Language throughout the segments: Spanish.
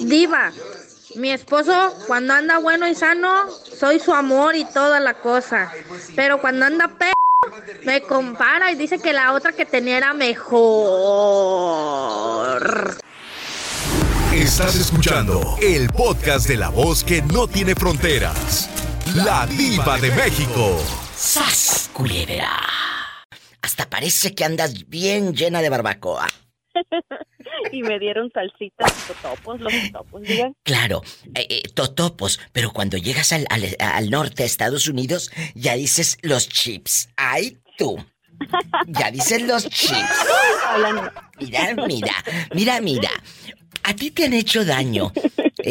Diva, mi esposo cuando anda bueno y sano, soy su amor y toda la cosa. Pero cuando anda pe me compara y dice que la otra que tenía era mejor. Estás escuchando el podcast de la voz que no tiene fronteras. La diva de México. ¡Sas, culebra! Hasta parece que andas bien llena de barbacoa. y me dieron salsitas totopos, los totopos, digan. Claro, eh, eh, totopos, pero cuando llegas al, al, al norte, a Estados Unidos, ya dices los chips. ¡Ay, tú! Ya dices los chips. Mira, mira, mira, mira. A ti te han hecho daño.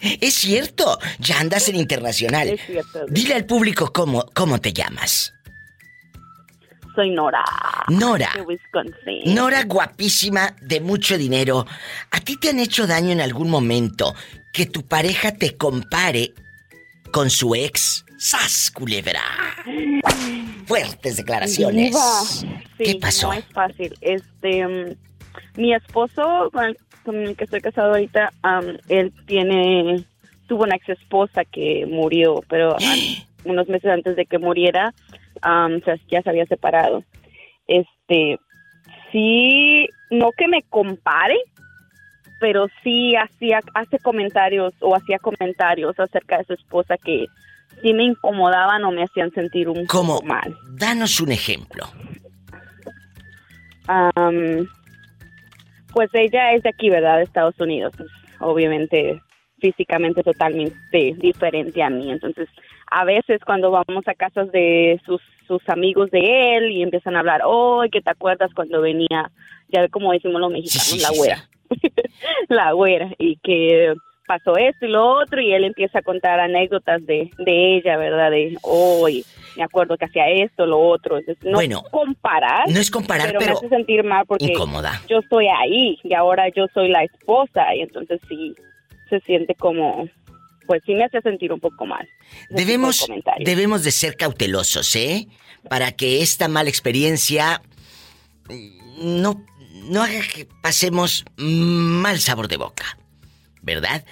es cierto, ya andas en internacional. Es cierto. Dile al público cómo, cómo te llamas. Soy Nora. Nora. De Wisconsin. Nora guapísima, de mucho dinero. ¿A ti te han hecho daño en algún momento que tu pareja te compare con su ex? ¡Sas, culebra! Fuertes declaraciones. ¿Qué pasó? No es fácil. Este, mm, mi esposo con el, con el que estoy casado ahorita, él tiene, tuvo una ex esposa que murió, pero unos meses antes de que muriera, se- ya se había separado. Este, sí, no que me compare, pero sí hacía, hace comentarios o hacía comentarios acerca de su esposa que sí me incomodaban o me hacían sentir un ¿Cómo? poco mal. Danos un ejemplo. Am, pues ella es de aquí, ¿verdad? De Estados Unidos. Pues, obviamente, físicamente totalmente diferente a mí. Entonces, a veces cuando vamos a casas de sus, sus amigos de él y empiezan a hablar, oh, ¿qué te acuerdas cuando venía? Ya como decimos los mexicanos, sí, la sí, güera. la güera. Y que pasó esto y lo otro y él empieza a contar anécdotas de, de ella, ¿verdad? De, oh, y me acuerdo que hacía esto, lo otro. Entonces, no Bueno, comparar. No es comparar, pero, pero, me hace sentir mal porque incómoda. yo estoy ahí y ahora yo soy la esposa y entonces sí se siente como pues sí me hace sentir un poco mal. ese tipo de Debemos, debemos de ser cautelosos, ¿eh? Para que esta mala experiencia mm, no, no haga que pasemos mal sabor de boca. ¿Verdad?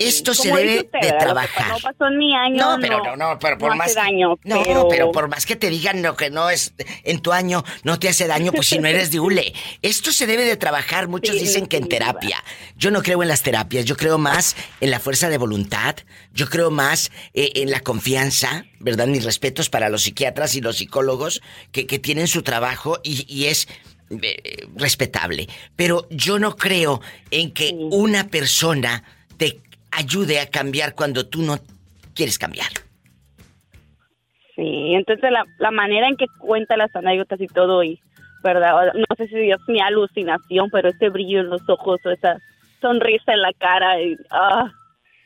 Esto se debe usted, de trabajar. No pasó en mi año. No, pero no, no, pero por no más hace daño, No, pero... pero... por más que te digan lo que no es en tu año, no te hace daño, pues si no eres de hule. Esto se debe de trabajar. Muchos Sí, dicen que en terapia. Yo no creo en las terapias, yo creo más en la fuerza de voluntad, yo creo más eh, en la confianza, ¿verdad? Mis respetos para los psiquiatras y los psicólogos que, que tienen su trabajo y, y es eh, respetable. Pero yo no creo en que Sí. una persona te ayude a cambiar cuando tú no quieres cambiar. Sí, entonces la, la manera en que cuenta las anécdotas y todo, y verdad, no sé si es mi alucinación, pero ese brillo en los ojos o esa sonrisa en la cara, y, ah,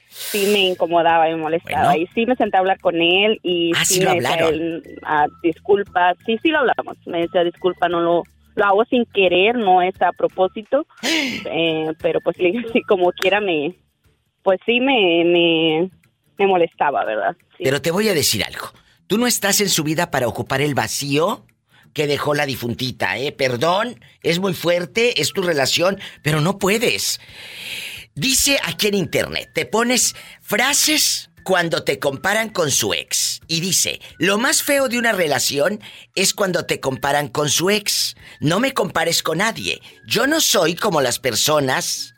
sí me incomodaba y me molestaba. Bueno. Y sí me senté a hablar con él y Ah, sí, sí lo me decía él, ah, disculpa, sí, sí lo hablamos. Me decía disculpa, no lo, lo hago sin querer, no es a propósito, eh, pero pues como quiera me, pues sí me, me, me molestaba, ¿verdad? Sí. Pero te voy a decir algo. Tú no estás en su vida para ocupar el vacío que dejó la difuntita, ¿eh? Perdón, es muy fuerte, es tu relación, pero no puedes. Dice aquí en internet, te pones frases cuando te comparan con su ex. Y dice, lo más feo de una relación es cuando te comparan con su ex. No me compares con nadie. Yo no soy como las personas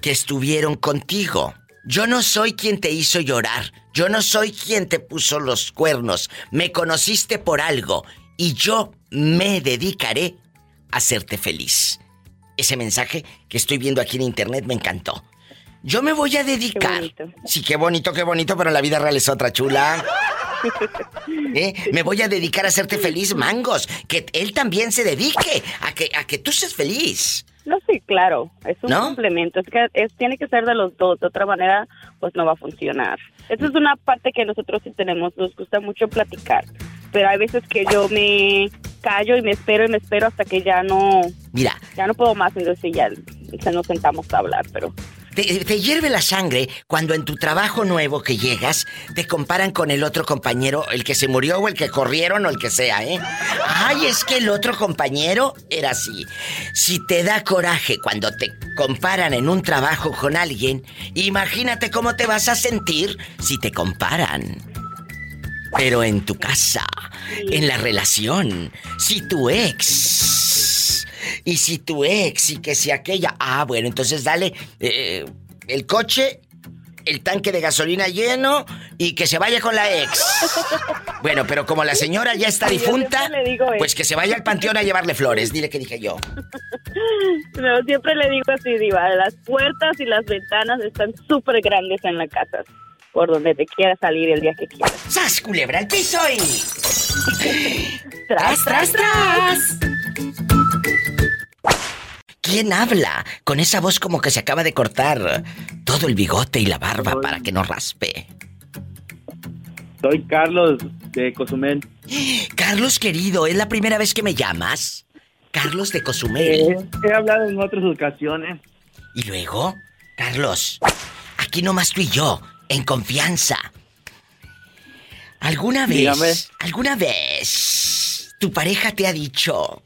que estuvieron contigo. Yo no soy quien te hizo llorar. Yo no soy quien te puso los cuernos. Me conociste por algo y yo me dedicaré a hacerte feliz. Ese mensaje que estoy viendo aquí en internet me encantó. Yo me voy a dedicar. Sí, qué bonito, qué bonito, pero la vida real es otra chula. ¿Eh? Me voy a dedicar a hacerte feliz, mangos. Que él también se dedique a que, a que tú seas feliz. No, sí, claro, es un ¿No? complemento, es que es, tiene que ser de los dos, de otra manera pues no va a funcionar. Esa es una parte que nosotros sí tenemos, nos gusta mucho platicar, pero hay veces que yo me callo y me espero y me espero hasta que ya no, Mira, ya no puedo más, entonces ya se nos sentamos a hablar, pero te, te, hierve la sangre cuando en tu trabajo nuevo que llegas te comparan con el otro compañero, el que se murió o el que corrieron o el que sea, ¿eh? Ay, es que el otro compañero era así. Si te da coraje cuando te comparan en un trabajo con alguien, imagínate cómo te vas a sentir si te comparan. Pero en tu casa, en la relación, si tu ex y si tu ex y que si aquella. Ah, bueno, entonces dale eh, el coche, el tanque de gasolina lleno y que se vaya con la ex. Bueno, pero como la señora ya está difunta, pues que se vaya al panteón a llevarle flores. Dile que dije yo. No, siempre le digo así, Diva. Las puertas y las ventanas están súper grandes en la casa. Por donde te quieras salir el día que quieras. ¡Sas, culebra, el piso y... ¡Tras, tras, tras! ¿Quién habla con esa voz como que se acaba de cortar todo el bigote y la barba para que no raspe? Soy Carlos de Cozumel. Carlos querido, ¿es la primera vez que me llamas? Carlos de Cozumel. Eh, he hablado en otras ocasiones. ¿Y luego? Carlos, aquí nomás tú y yo, en confianza. ¿Alguna vez, alguna vez, tu pareja te ha dicho,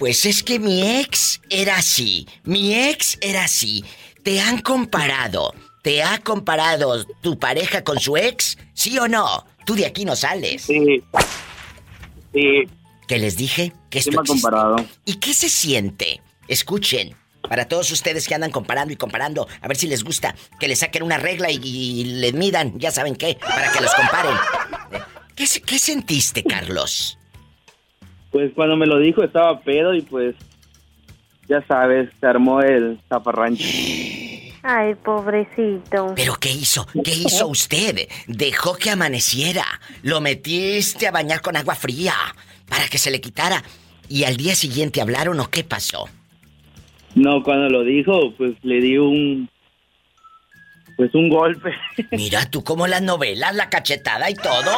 pues es que mi ex era así, mi ex era así. ¿Te han comparado? ¿Te ha comparado tu pareja con su ex? ¿Sí o no? Tú de aquí no sales. Sí. Sí. ¿Qué les dije? Que esto me ha comparado. ¿Y qué se siente? Escuchen, para todos ustedes que andan comparando y comparando, a ver si les gusta, que le saquen una regla y, le midan, ya saben qué, para que los comparen. ¿Qué, qué sentiste, Carlos? Pues cuando me lo dijo estaba pedo y pues ya sabes, se armó el zafarrancho. Ay, pobrecito. ¿Pero qué hizo? ¿Qué hizo usted? Dejó que amaneciera. Lo metiste a bañar con agua fría para que se le quitara. ¿Y al día siguiente hablaron o qué pasó? No, cuando lo dijo, pues le di un... Pues un golpe. Mira tú como las novelas, la cachetada y todo.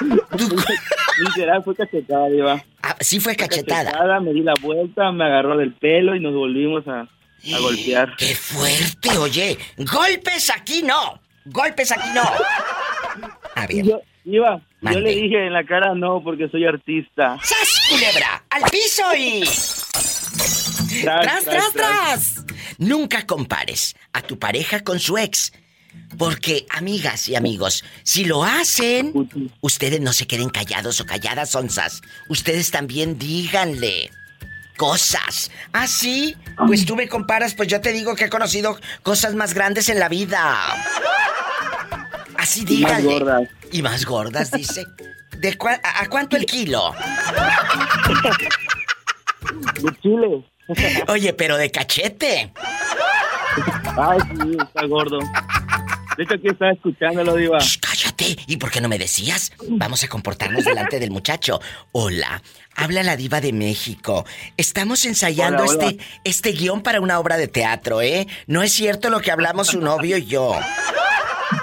Literal, fue cachetada, Diva. Ah, sí fue cachetada. Me di la vuelta, me agarró del pelo y nos volvimos a, a golpear. ¡Qué fuerte, oye! ¡Golpes aquí no! ¡Golpes aquí no! A ver. Yo, Iba, yo le dije en la cara no porque soy artista. ¡Sas, culebra! ¡Al piso y... ¡Tras, tras, tras! Nunca compares a tu pareja con su ex. Porque, amigas y amigos, si lo hacen, ustedes no se queden callados o calladas, onzas. Ustedes también díganle cosas. ¿Ah, sí? Pues tú me comparas, pues yo te digo que he conocido cosas más grandes en la vida. Así díganle. Y más gordas. Y más gordas, dice. ¿De a, cuánto el kilo? De chile. Oye, pero de cachete. Ay, sí, está gordo. De hecho, aquí estaba escuchándolo, Diva. cállate. ¿Y por qué no me decías? Vamos a comportarnos delante del muchacho. Hola, habla la Diva de México. Estamos ensayando este este guion para una obra de teatro, ¿eh? No es cierto lo que hablamos su novio y yo.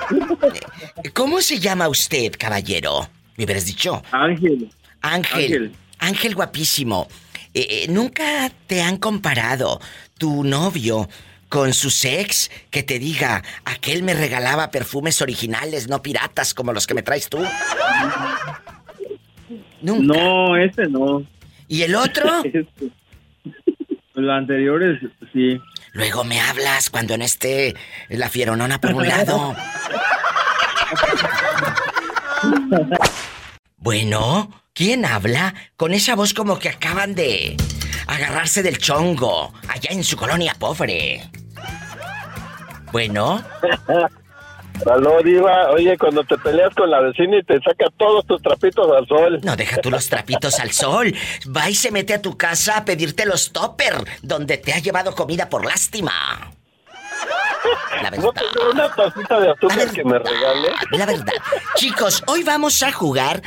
¿Cómo se llama usted, caballero? ¿Me hubieras dicho? Ángel. Ángel. Ángel, guapísimo. Eh, eh, ¿Nunca te han comparado tu novio con su sex que te diga, aquel me regalaba perfumes originales, no piratas como los que me traes tú? Nunca. No, ese no. ¿Y el otro? Los anteriores, sí. Luego me hablas cuando no esté la fieronona por un lado. bueno, ¿quién habla? Con esa voz como que acaban de agarrarse del chongo allá en su colonia pobre. Bueno. Aló, Diva. Oye, cuando te peleas con la vecina y te saca todos tus trapitos al sol. No, deja tú los trapitos al sol. Va y se mete a tu casa a pedirte los topper, donde te ha llevado comida por lástima. La verdad. ¿No una tacita de azúcar que me regale? La verdad. Chicos, hoy vamos a jugar.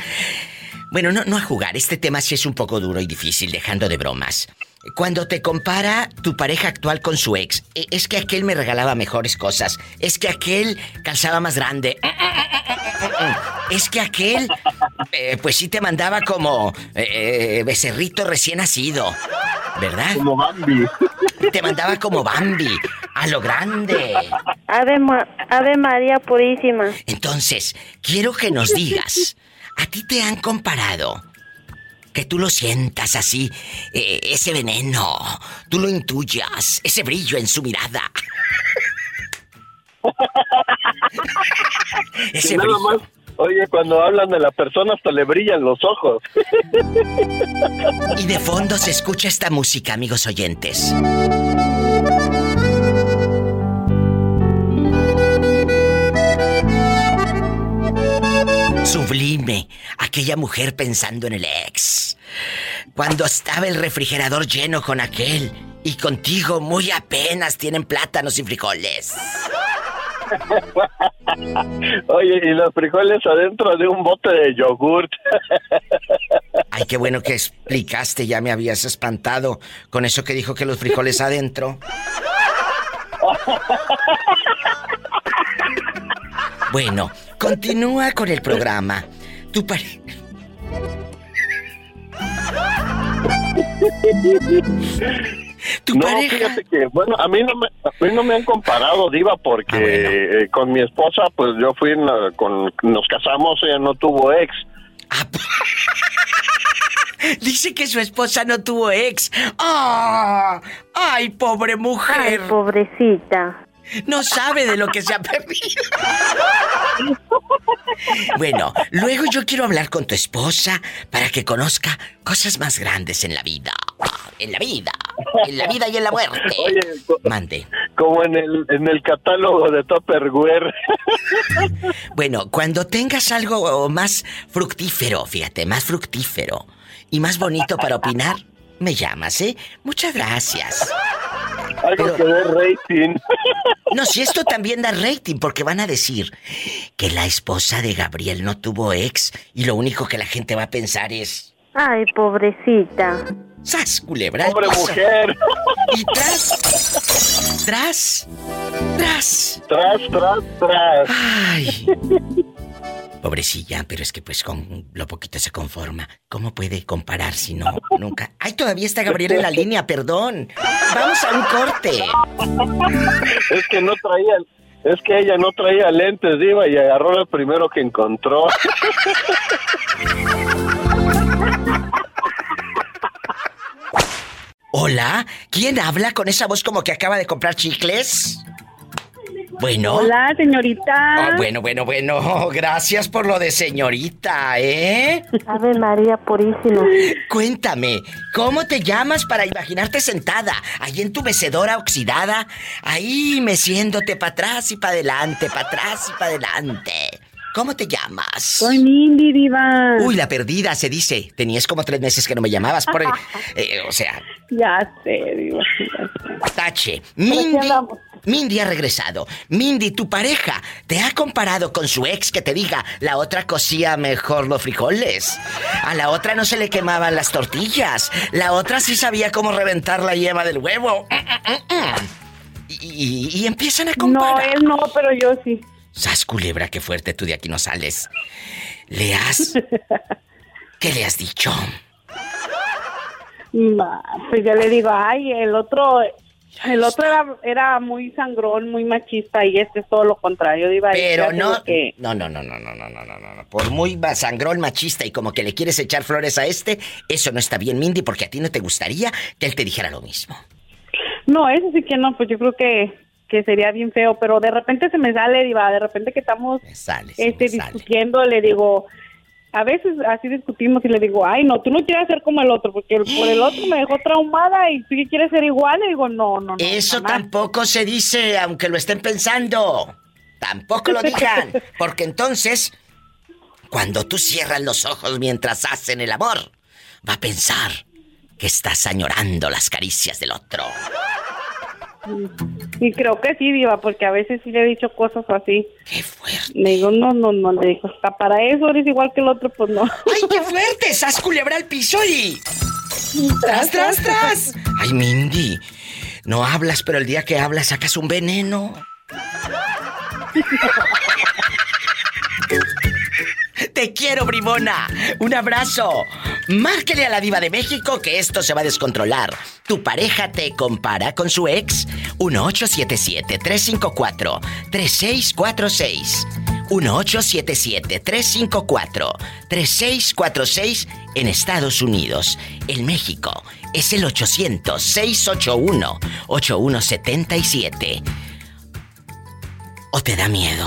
Bueno, no, no a jugar. Este tema sí es un poco duro y difícil, dejando de bromas. Cuando te compara tu pareja actual con su ex, e, es que aquel me regalaba mejores cosas, es que aquel calzaba más grande, es que aquel, eh, pues sí te mandaba como eh, eh, becerrito recién nacido, ¿verdad? Como Bambi. Te mandaba como Bambi. A lo grande. Ave, Ma- Ave María Purísima. Entonces, quiero que nos digas, ¿a ti te han comparado? Que tú lo sientas así, eh, ese veneno, tú lo intuyas, ese brillo en su mirada. ese Y nada brillo. más, oye, cuando hablan de la persona hasta le brillan los ojos. Y de fondo se escucha esta música, amigos oyentes. Sublime, aquella mujer pensando en el ex. Cuando estaba el refrigerador lleno con aquel y contigo muy apenas tienen plátanos y frijoles. Oye, y los frijoles adentro de un bote de yogurt. Ay, qué bueno que explicaste, ya me habías espantado con eso que dijo que los frijoles adentro. Bueno, continúa con el programa. Tu pare... Tu no, pareja. fíjate que, bueno, a mí no me, a mí no me han comparado, Diva, porque Ah, bueno. eh, con mi esposa, pues yo fui, en la- con, nos casamos, ella no tuvo ex. Ah, Dice que su esposa no tuvo ex. ¡Ah! ¡Ay, pobre Ay, mujer! pobrecita. No sabe de lo que se ha perdido. Bueno, luego yo quiero hablar con tu esposa para que conozca cosas más grandes en la vida. En la vida. En la vida y en la muerte. Oye, Mande. como en el, en el catálogo de Tupperware. Bueno, cuando tengas algo más fructífero, fíjate, más fructífero y más bonito para opinar, me llamas, ¿eh? Muchas gracias. Algo Pero- que dé rating. No, si esto también da rating, porque van a decir que la esposa de Gabriel no tuvo ex y lo único que la gente va a pensar es. Ay, pobrecita. ¡Sas, culebra! Pobre mujer. Y tras. Tras. Tras. Tras, tras, tras. ¡Ay! Pobrecilla, pero es que pues con lo poquito se conforma. ¿Cómo puede comparar si no, nunca? ¡Ay, todavía está Gabriel en la línea, perdón! ¡Vamos a un corte! Es que no traía, es que ella no traía lentes, Diva, y agarró el primero que encontró. Hola, ¿quién habla con esa voz como que acaba de comprar chicles? Bueno. Hola, señorita. Ah, bueno, bueno, bueno. Gracias por lo de señorita, ¿eh? Ave María Purísima. Cuéntame, ¿cómo te llamas para imaginarte sentada ahí en tu mecedora oxidada, ahí meciéndote para atrás y para adelante, para atrás y para adelante? ¿Cómo te llamas? Soy Mindy, diva. Uy, la perdida se dice. Tenías como tres meses que no me llamabas por el- eh, o sea, Ya sé, diva. ya sé. Tache. aquí Mindy. Mindy ha regresado. Mindy, tu pareja, ¿te ha comparado con su ex que te diga la otra cocía mejor los frijoles? A la otra no se le quemaban las tortillas. La otra sí sabía cómo reventar la yema del huevo. Y, y- y empiezan a No, comparar. él no, pero yo sí. Sas culebra, qué fuerte, tú de aquí no sales. ¿Le has. ¿Qué le has dicho? Pues yo le digo, ay, el otro, el otro era, era muy sangrón, muy machista y este es todo lo contrario, diva. Pero no, que- no, no, no, no, no, no, no, no. Por muy sangrón machista y como que le quieres echar flores a este, eso no está bien, Mindy, porque a ti no te gustaría que él te dijera lo mismo. No, eso sí que no, pues yo creo que, que sería bien feo, pero de repente se me sale, diva, de repente que estamos Me sale, se este, me sale. discutiendo, le digo, a veces así discutimos y le digo, ay, no, tú no quieres ser como el otro, porque el- por el otro me dejó traumada y tú quieres ser igual, le digo, no, no, no. Eso jamás". tampoco se dice, aunque lo estén pensando. Tampoco lo digan, porque entonces, cuando tú cierras los ojos mientras hacen el amor, va a pensar que estás añorando las caricias del otro. Y creo que sí, diva, porque a veces sí le he dicho cosas así. ¡Qué fuerte! Le digo, no, no, no, le digo, hasta para eso eres igual que el otro, pues no. ¡Ay, qué fuerte! ¡Sas culebra al piso y... ¡Tras, tras, tras! Ay, Mindy, no hablas, pero el día que hablas sacas un veneno. Te quiero, bribona. Un abrazo. Márquele a la diva de México que esto se va a descontrolar. ¿Tu pareja te compara con su ex? 1877-354-3646. 1877-354-3646 en Estados Unidos. En México es el 800-681-8177. ¿O te da miedo?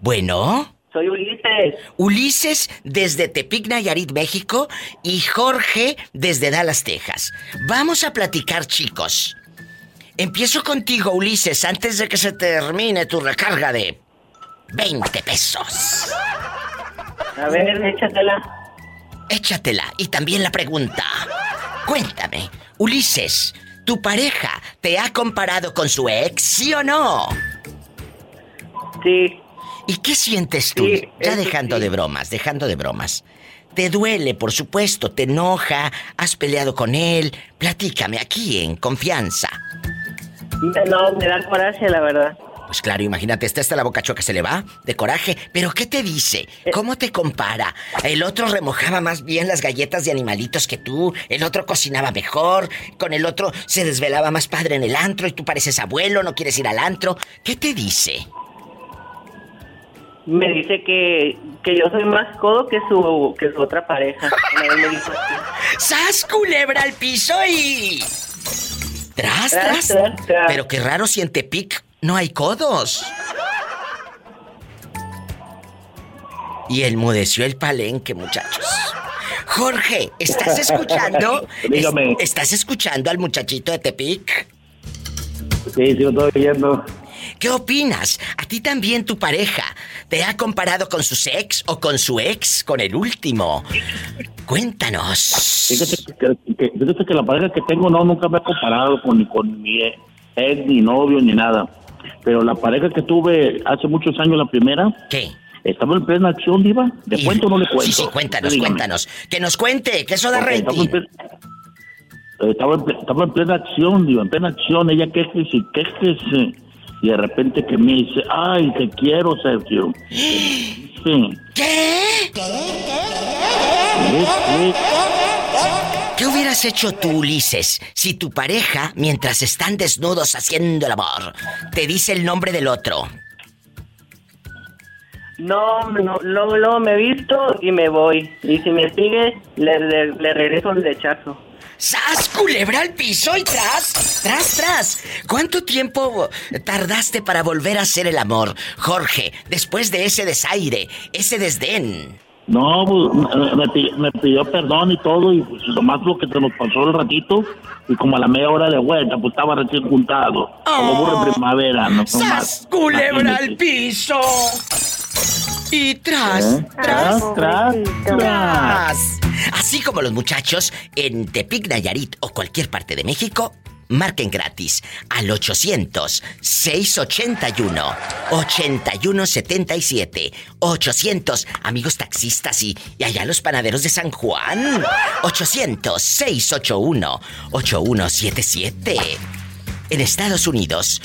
Bueno. Soy Ulises. Ulises desde Tepic, Nayarit, México y Jorge desde Dallas, Texas. Vamos a platicar, chicos. Empiezo contigo, Ulises, antes de que se termine tu recarga de 20 pesos. A ver, échatela. Échatela. Y también la pregunta. Cuéntame, Ulises, ¿tu pareja te ha comparado con su ex, sí o no? Sí. ¿Y qué sientes tú? Sí, ya dejando sí. de bromas, dejando de bromas. Te duele, por supuesto, te enoja, has peleado con él. Platícame aquí en confianza. No, me da coraje, la verdad. Pues claro, imagínate, está hasta la boca choca se le va de coraje. Pero ¿qué te dice? ¿Cómo te compara? El otro remojaba más bien las galletas de animalitos que tú, el otro cocinaba mejor, con el otro se desvelaba más padre en el antro y tú pareces abuelo, no quieres ir al antro. ¿Qué te dice? Me dice que, que yo soy más codo que su, que su otra pareja. ¡Sas culebra al piso y. Tras, Tras, tras. tras, tras. Pero qué raro si en Tepic no hay codos. Y enmudeció el palenque, muchachos. Jorge, ¿estás escuchando? Dígame. Es- ¿Estás escuchando al muchachito de Tepic? Sí, sí, lo estoy oyendo. ¿Qué opinas? ¿A ti también tu pareja te ha comparado con su ex o con su ex, con el último? Cuéntanos. Fíjate que, que- fíjate que la pareja que tengo no nunca me ha comparado con, ni con mi ex, ni novio, ni nada. Pero la pareja que tuve hace muchos años, la primera, ¿Qué? estaba en plena acción, Diva. ¿Le Y- cuento o no le cuento? Sí, sí, cuéntanos, Dígame. cuéntanos. Que nos cuente, que eso da estaba, en rating. estaba plena acción, Diva, en plena acción. Ella quejes y quejes. eh, Y de repente que me dice, ay, te quiero, Sergio. Sí. ¿Qué? Sí. ¿Qué hubieras hecho tú, Ulises, si tu pareja, mientras están desnudos haciendo el amor, te dice el nombre del otro? No, no, luego, luego me visto y me voy. Y si me sigue, le, le, le regreso el rechazo. ¡Sas, culebra al piso y tras! ¡Tras, tras! ¿Cuánto tiempo tardaste para volver a hacer el amor, Jorge, después de ese desaire, ese desdén? No, pues, me, me pi- me pidió perdón y todo, y pues nomás lo que se nos pasó el ratito, y como a la media hora de vuelta, pues estaba recién juntado. Como burro en primavera, no ¡Sas, más. culebra al piso! Y tras, ¿Eh? tras, Tras, tras, tras. Así como los muchachos en Tepic, Nayarit o cualquier parte de México, marquen gratis al 800-681-8177. 800, amigos taxistas y, y allá los panaderos de San Juan. 800-681-8177. En Estados Unidos,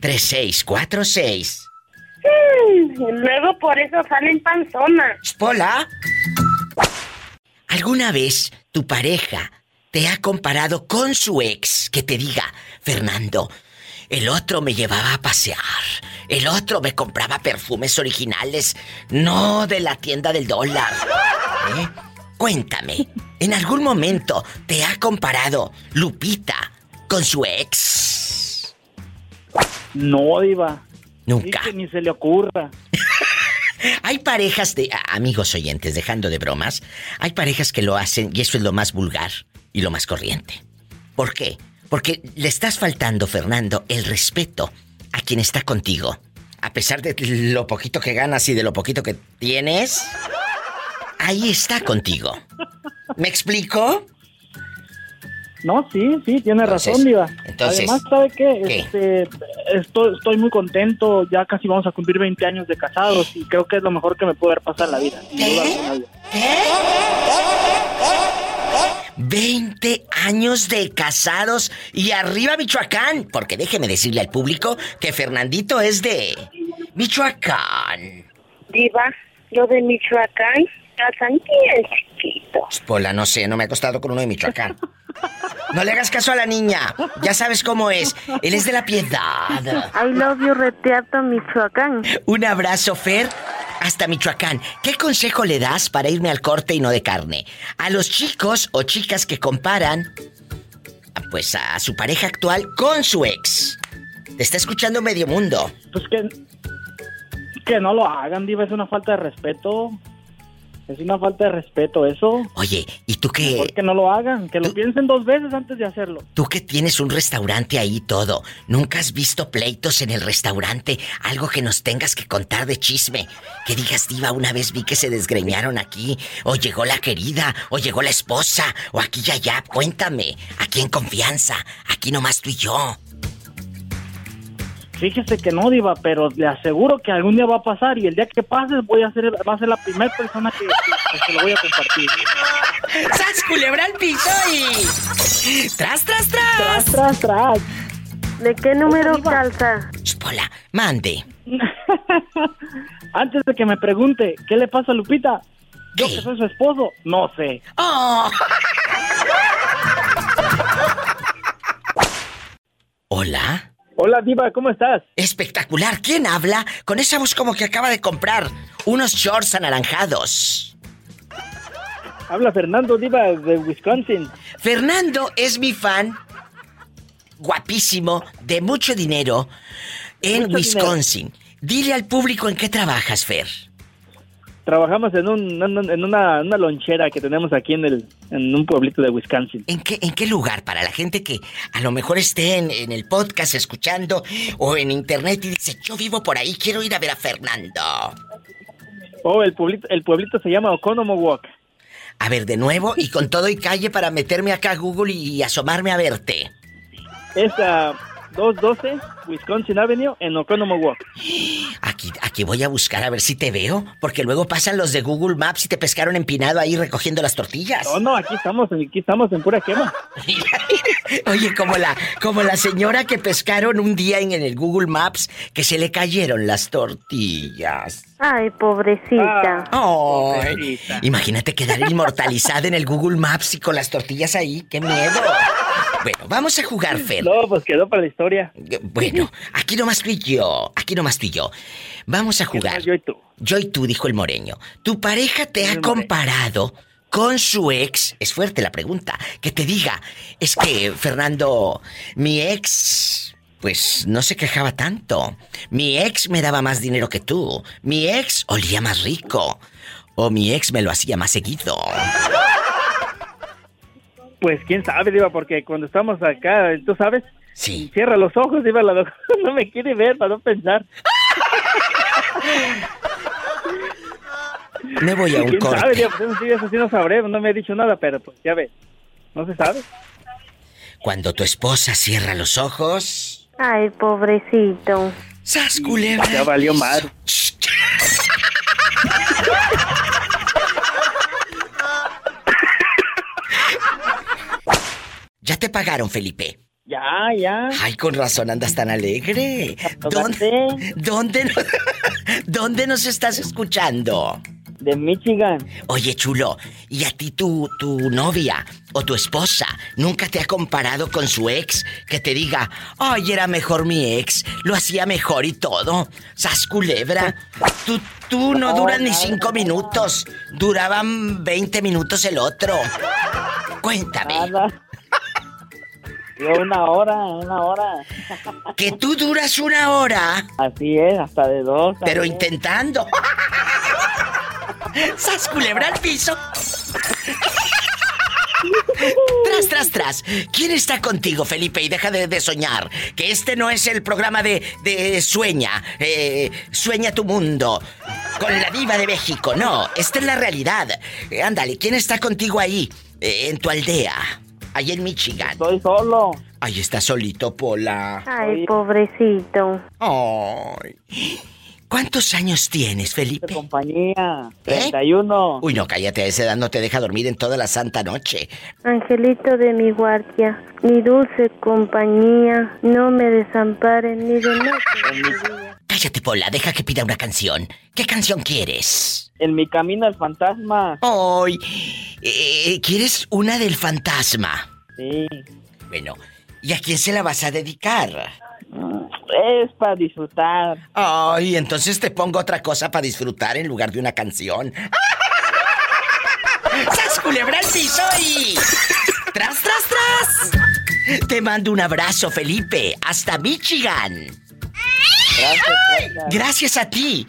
1877-354-3646. Luego por eso salen panzonas. Spola. ¿Alguna vez tu pareja te ha comparado con su ex que te diga, Fernando, el otro me llevaba a pasear, el otro me compraba perfumes originales, no de la tienda del dólar? ¿Eh? Cuéntame, ¿en algún momento te ha comparado Lupita con su ex? No, Diva. Nunca. Que ni se le ocurra. Hay parejas de amigos oyentes, dejando de bromas, hay parejas que lo hacen y eso es lo más vulgar y lo más corriente. ¿Por qué? Porque le estás faltando, Fernando, el respeto a quien está contigo. A pesar de lo poquito que ganas y de lo poquito que tienes, ahí está contigo. ¿Me explico? No, sí, sí, tiene Entonces, razón, Diva. entonces, Además, ¿sabe qué? ¿qué? Este, estoy, estoy muy contento. Ya casi vamos a cumplir 20 años de casados y creo que es lo mejor que me puede haber pasado en la vida. sin duda alguna, Diva. 20 años de casados y arriba Michoacán. Porque déjeme decirle al público que Fernandito es de Michoacán. Diva, lo de Michoacán, casan bien chiquitos. Pola, no sé, no me ha costado con uno de Michoacán. No le hagas caso a la niña. Ya sabes cómo es. Él es de la piedad. I love you, Reteato, Michoacán. Un abrazo, Fer. Hasta Michoacán. ¿Qué consejo le das para irme al corte y no de carne? A los chicos o chicas que comparan, pues a su pareja actual con su ex. Te está escuchando medio mundo. Pues que, que no lo hagan, Diva, es una falta de respeto. Es una falta de respeto eso. Oye, ¿y tú qué? Mejor que no lo hagan, que lo piensen dos veces antes de hacerlo. Tú que tienes un restaurante ahí todo, ¿nunca has visto pleitos en el restaurante? Algo que nos tengas que contar de chisme. Que digas, diva, una vez vi que se desgreñaron aquí, o llegó la querida, o llegó la esposa, o aquí y allá. Cuéntame, aquí en confianza, aquí nomás tú y yo. Fíjese que no, Diva, pero le aseguro que algún día va a pasar y el día que pase voy a ser, va a ser la primera persona que, que- que se lo voy a compartir. ¡Sas, culebra al piso y... ¡Tras, tras, tras! Tras, tras, tras. ¿De qué número calza? Pola, mande. Antes de que me pregunte, ¿qué le pasa a Lupita? Yo que soy su esposo, no sé. ¡Oh! ¿Hola? Hola, Diva, ¿cómo estás? Espectacular. ¿Quién habla? Con esa voz como que acaba de comprar unos shorts anaranjados. Habla Fernando Diva de Wisconsin. Fernando es mi fan guapísimo, de mucho dinero, en Mucho Wisconsin. Dile al público en qué trabajas, Fer. Trabajamos en, un, en una, una lonchera que tenemos aquí en, el, en un pueblito de Wisconsin. ¿En qué, ¿En qué lugar? Para la gente que a lo mejor esté en, en el podcast escuchando o en internet y dice, yo vivo por ahí, quiero ir a ver a Fernando. Oh, el pueblito, el pueblito se llama Oconomowoc. A ver, de nuevo y con todo y calle para meterme acá a Google y asomarme a verte. Es a 212 Wisconsin Avenue en Oconomowoc. Aquí, aquí voy a buscar a ver si te veo, porque luego pasan los de Google Maps y te pescaron empinado ahí recogiendo las tortillas. No, no, aquí estamos, aquí estamos en pura quema. Oye, como la, como la señora que pescaron un día en, en el Google Maps que se le cayeron las tortillas. Ay, pobrecita. Ay, imagínate quedar inmortalizada en el Google Maps y con las tortillas ahí. ¡Qué miedo! Bueno, vamos a jugar, Fer. No, pues quedó para la historia. Bueno, aquí nomás tú y yo. Aquí nomás tú y yo. Vamos a jugar. Yo y tú. Yo y tú, dijo el moreño. ¿Tu pareja te ha comparado con su ex? Es fuerte la pregunta. Que te diga, es que, Fernando, mi ex, pues no se quejaba tanto. Mi ex me daba más dinero que tú. Mi ex olía más rico. O mi ex me lo hacía más seguido. Pues quién sabe, Diva, porque cuando estamos acá, tú sabes. Sí. Cierra los ojos, Diva, la doctora no me quiere ver para no pensar. Me voy a un ¿Quién sabe. Diva? Pues eso sí, eso sí no sabré, no me ha dicho nada, pero pues ya ves, no se sabe. Cuando tu esposa cierra los ojos. Ay, pobrecito. ¡Sas, culebra! Ya valió mal. Ya te pagaron, Felipe. Ya, ya. Ay, con razón andas tan alegre. ¿Dónde, dónde, no- dónde nos estás escuchando? De Michigan. Oye, chulo, ¿y a ti tu, tu novia o tu esposa nunca te ha comparado con su ex? Que te diga, ay, era mejor mi ex, lo hacía mejor y todo. Sas culebra, tú, tú no duras ni cinco minutos, duraban 20 minutos el otro. Cuéntame. Nada. Yo una hora, una hora. Que tú duras una hora. Así es, hasta de dos. Pero también. intentando. ¡Sas culebra al piso! Tras, tras, tras. ¿Quién está contigo, Felipe? Y deja de, de soñar. Que este no es el programa de, de Sueña. eh, sueña tu mundo. Con la diva de México. No, esta es la realidad. Eh, ándale, ¿quién está contigo ahí? eh, en tu aldea. Ahí en Michigan. Estoy solo. Ahí está solito, Pola. Ay, pobrecito. Ay. ¿Cuántos años tienes, Felipe? compañía. ¿Eh? 31. Uy, no, cállate, a esa edad no te deja dormir en toda la santa noche. Angelito de mi guardia, mi dulce compañía, no me desamparen ni de noche. Cállate, Pola, deja que pida una canción. ¿Qué canción quieres? En mi camino al fantasma. Ay, eh, ¿quieres una del fantasma? Sí. Bueno, ¿y a quién se la vas a dedicar? Es para disfrutar. Ay, entonces te pongo otra cosa para disfrutar en lugar de una canción. ¡Sas culebra al piso y... ¡Tras, tras, tras! Te mando un abrazo, Felipe. Hasta Michigan. Gracias, a ti.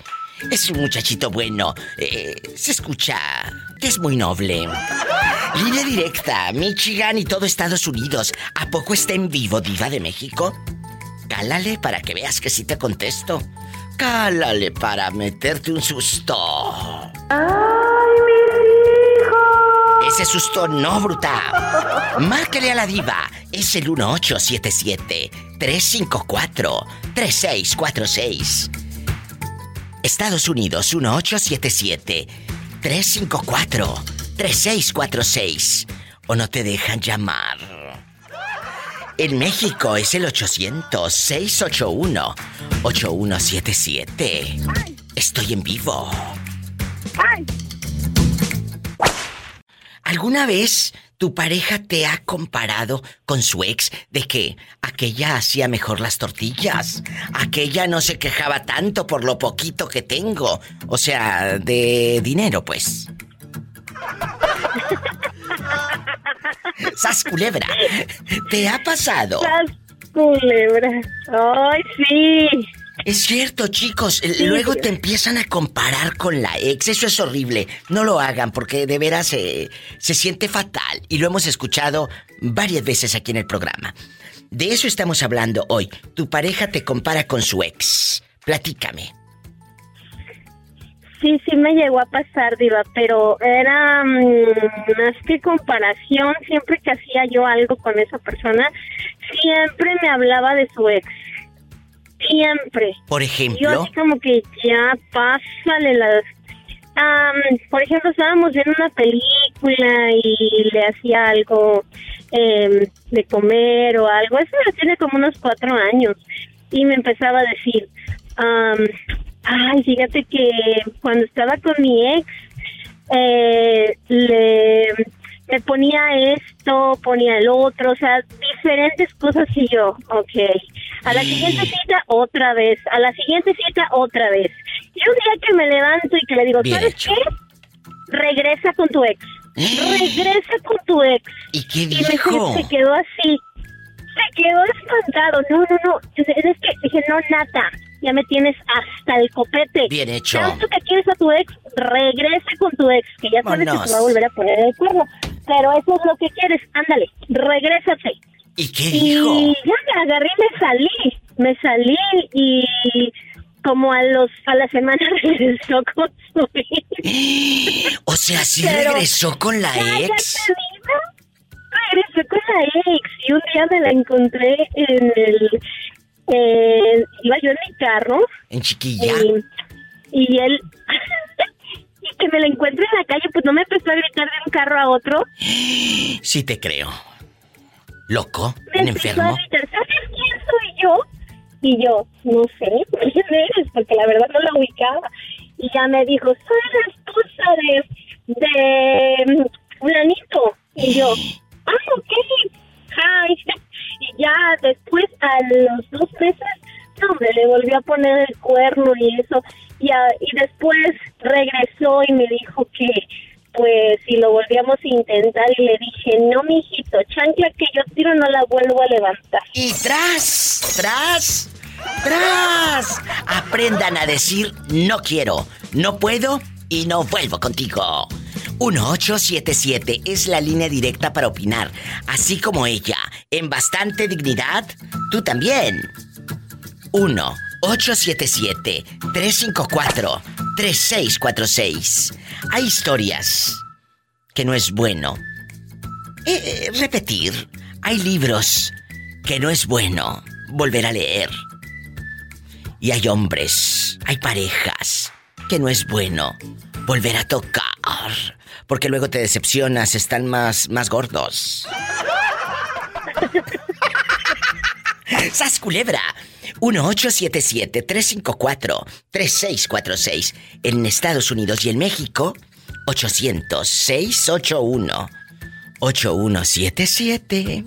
Es un muchachito bueno. Eh, se escucha que es muy noble. Línea directa, Michigan y todo Estados Unidos. ¿A poco está en vivo, Diva de México? Cálale para que veas que sí te contesto. Cálale para meterte un susto. ¡Ay, hijos! Ese susto no, bruta. Márquele a la diva. Es el 1877-354-3646. Estados Unidos 1877-354-3646. O no te dejan llamar. En México es el 800-681-8177. Estoy en vivo. ¿Alguna vez tu pareja te ha comparado con su ex de que aquella hacía mejor las tortillas? Aquella no se quejaba tanto por lo poquito que tengo. O sea, de dinero, pues. Sas culebra, ¿te ha pasado? Las culebras. Ay, sí. Es cierto, chicos. Luego te empiezan a comparar con la ex. Eso es horrible. No lo hagan porque de veras eh, se siente fatal. Y lo hemos escuchado varias veces aquí en el programa. De eso estamos hablando hoy. Tu pareja te compara con su ex. Platícame. Sí, sí me llegó a pasar, Diva, pero era mm, más que comparación. Siempre que hacía yo algo con esa persona, siempre me hablaba de su ex. Siempre. Por Yo ejemplo. así como que ya pásale las... Am, por ejemplo, estábamos en una película y le hacía algo em, de comer o algo. Eso ya tiene como unos cuatro años. Y me empezaba a decir, am, ay, fíjate que cuando estaba con mi ex, eh, le, me ponía esto, ponía el otro, o sea, diferentes cosas y yo, ok. A la siguiente cita, otra vez. A la siguiente cita, otra vez. Y un día que me levanto y que le digo, Bien ¿sabes hecho. qué? Regresa con tu ex. Regresa con tu ex. ¿Y qué Y me dijo? se quedó así. Se quedó espantado. No, no, no. Es que dije, no, Nata. Ya me tienes hasta el copete. Bien hecho. Tanto que quieres a tu ex, regresa con tu ex, que ya sabes que te va a volver a poner el cuerno. Pero eso es lo que quieres. Ándale, regrésate. ¿Y qué Y dijo? ya me agarré y me salí. Me salí y como a los a la semana regresó con su ex. O sea, sí Pero- regresó con la ex. Diva. Regresé con la ex y un día me la encontré en el... eh, iba yo en mi carro En chiquilla. y, y él... y que me la encuentro en la calle, pues no me empezó a gritar de un carro a otro. Sí te creo. ¿Loco? Me ¿Un empezó enfermo? ¿sabes quién soy yo? Y yo, no sé, ¿quién eres? Porque la verdad no la ubicaba. Y ya me dijo, soy la esposa de, de mm, fulanito. Y yo, ah, ok. Hi. Y ya después, a los dos meses, no, me le volvió a poner el cuerno y eso. Y, a- y después regresó y me dijo que, pues, si lo volvíamos a intentar. Y le dije, no, mijito, chancla que yo tiro no la vuelvo a levantar. Y tras, tras, tras. Aprendan a decir no quiero, no puedo y no vuelvo contigo. 1877 es la línea directa para opinar, así como ella, en bastante dignidad, tú también. 1-877-354-3646. Hay historias que no es bueno eh, eh, repetir. Hay libros que no es bueno volver a leer. Y hay hombres hay parejas que no es bueno volver a tocar. Porque luego te decepcionas, están más, más gordos. ¡Sas culebra! 1877-354-3646. En Estados Unidos y en México, 800-681-8177.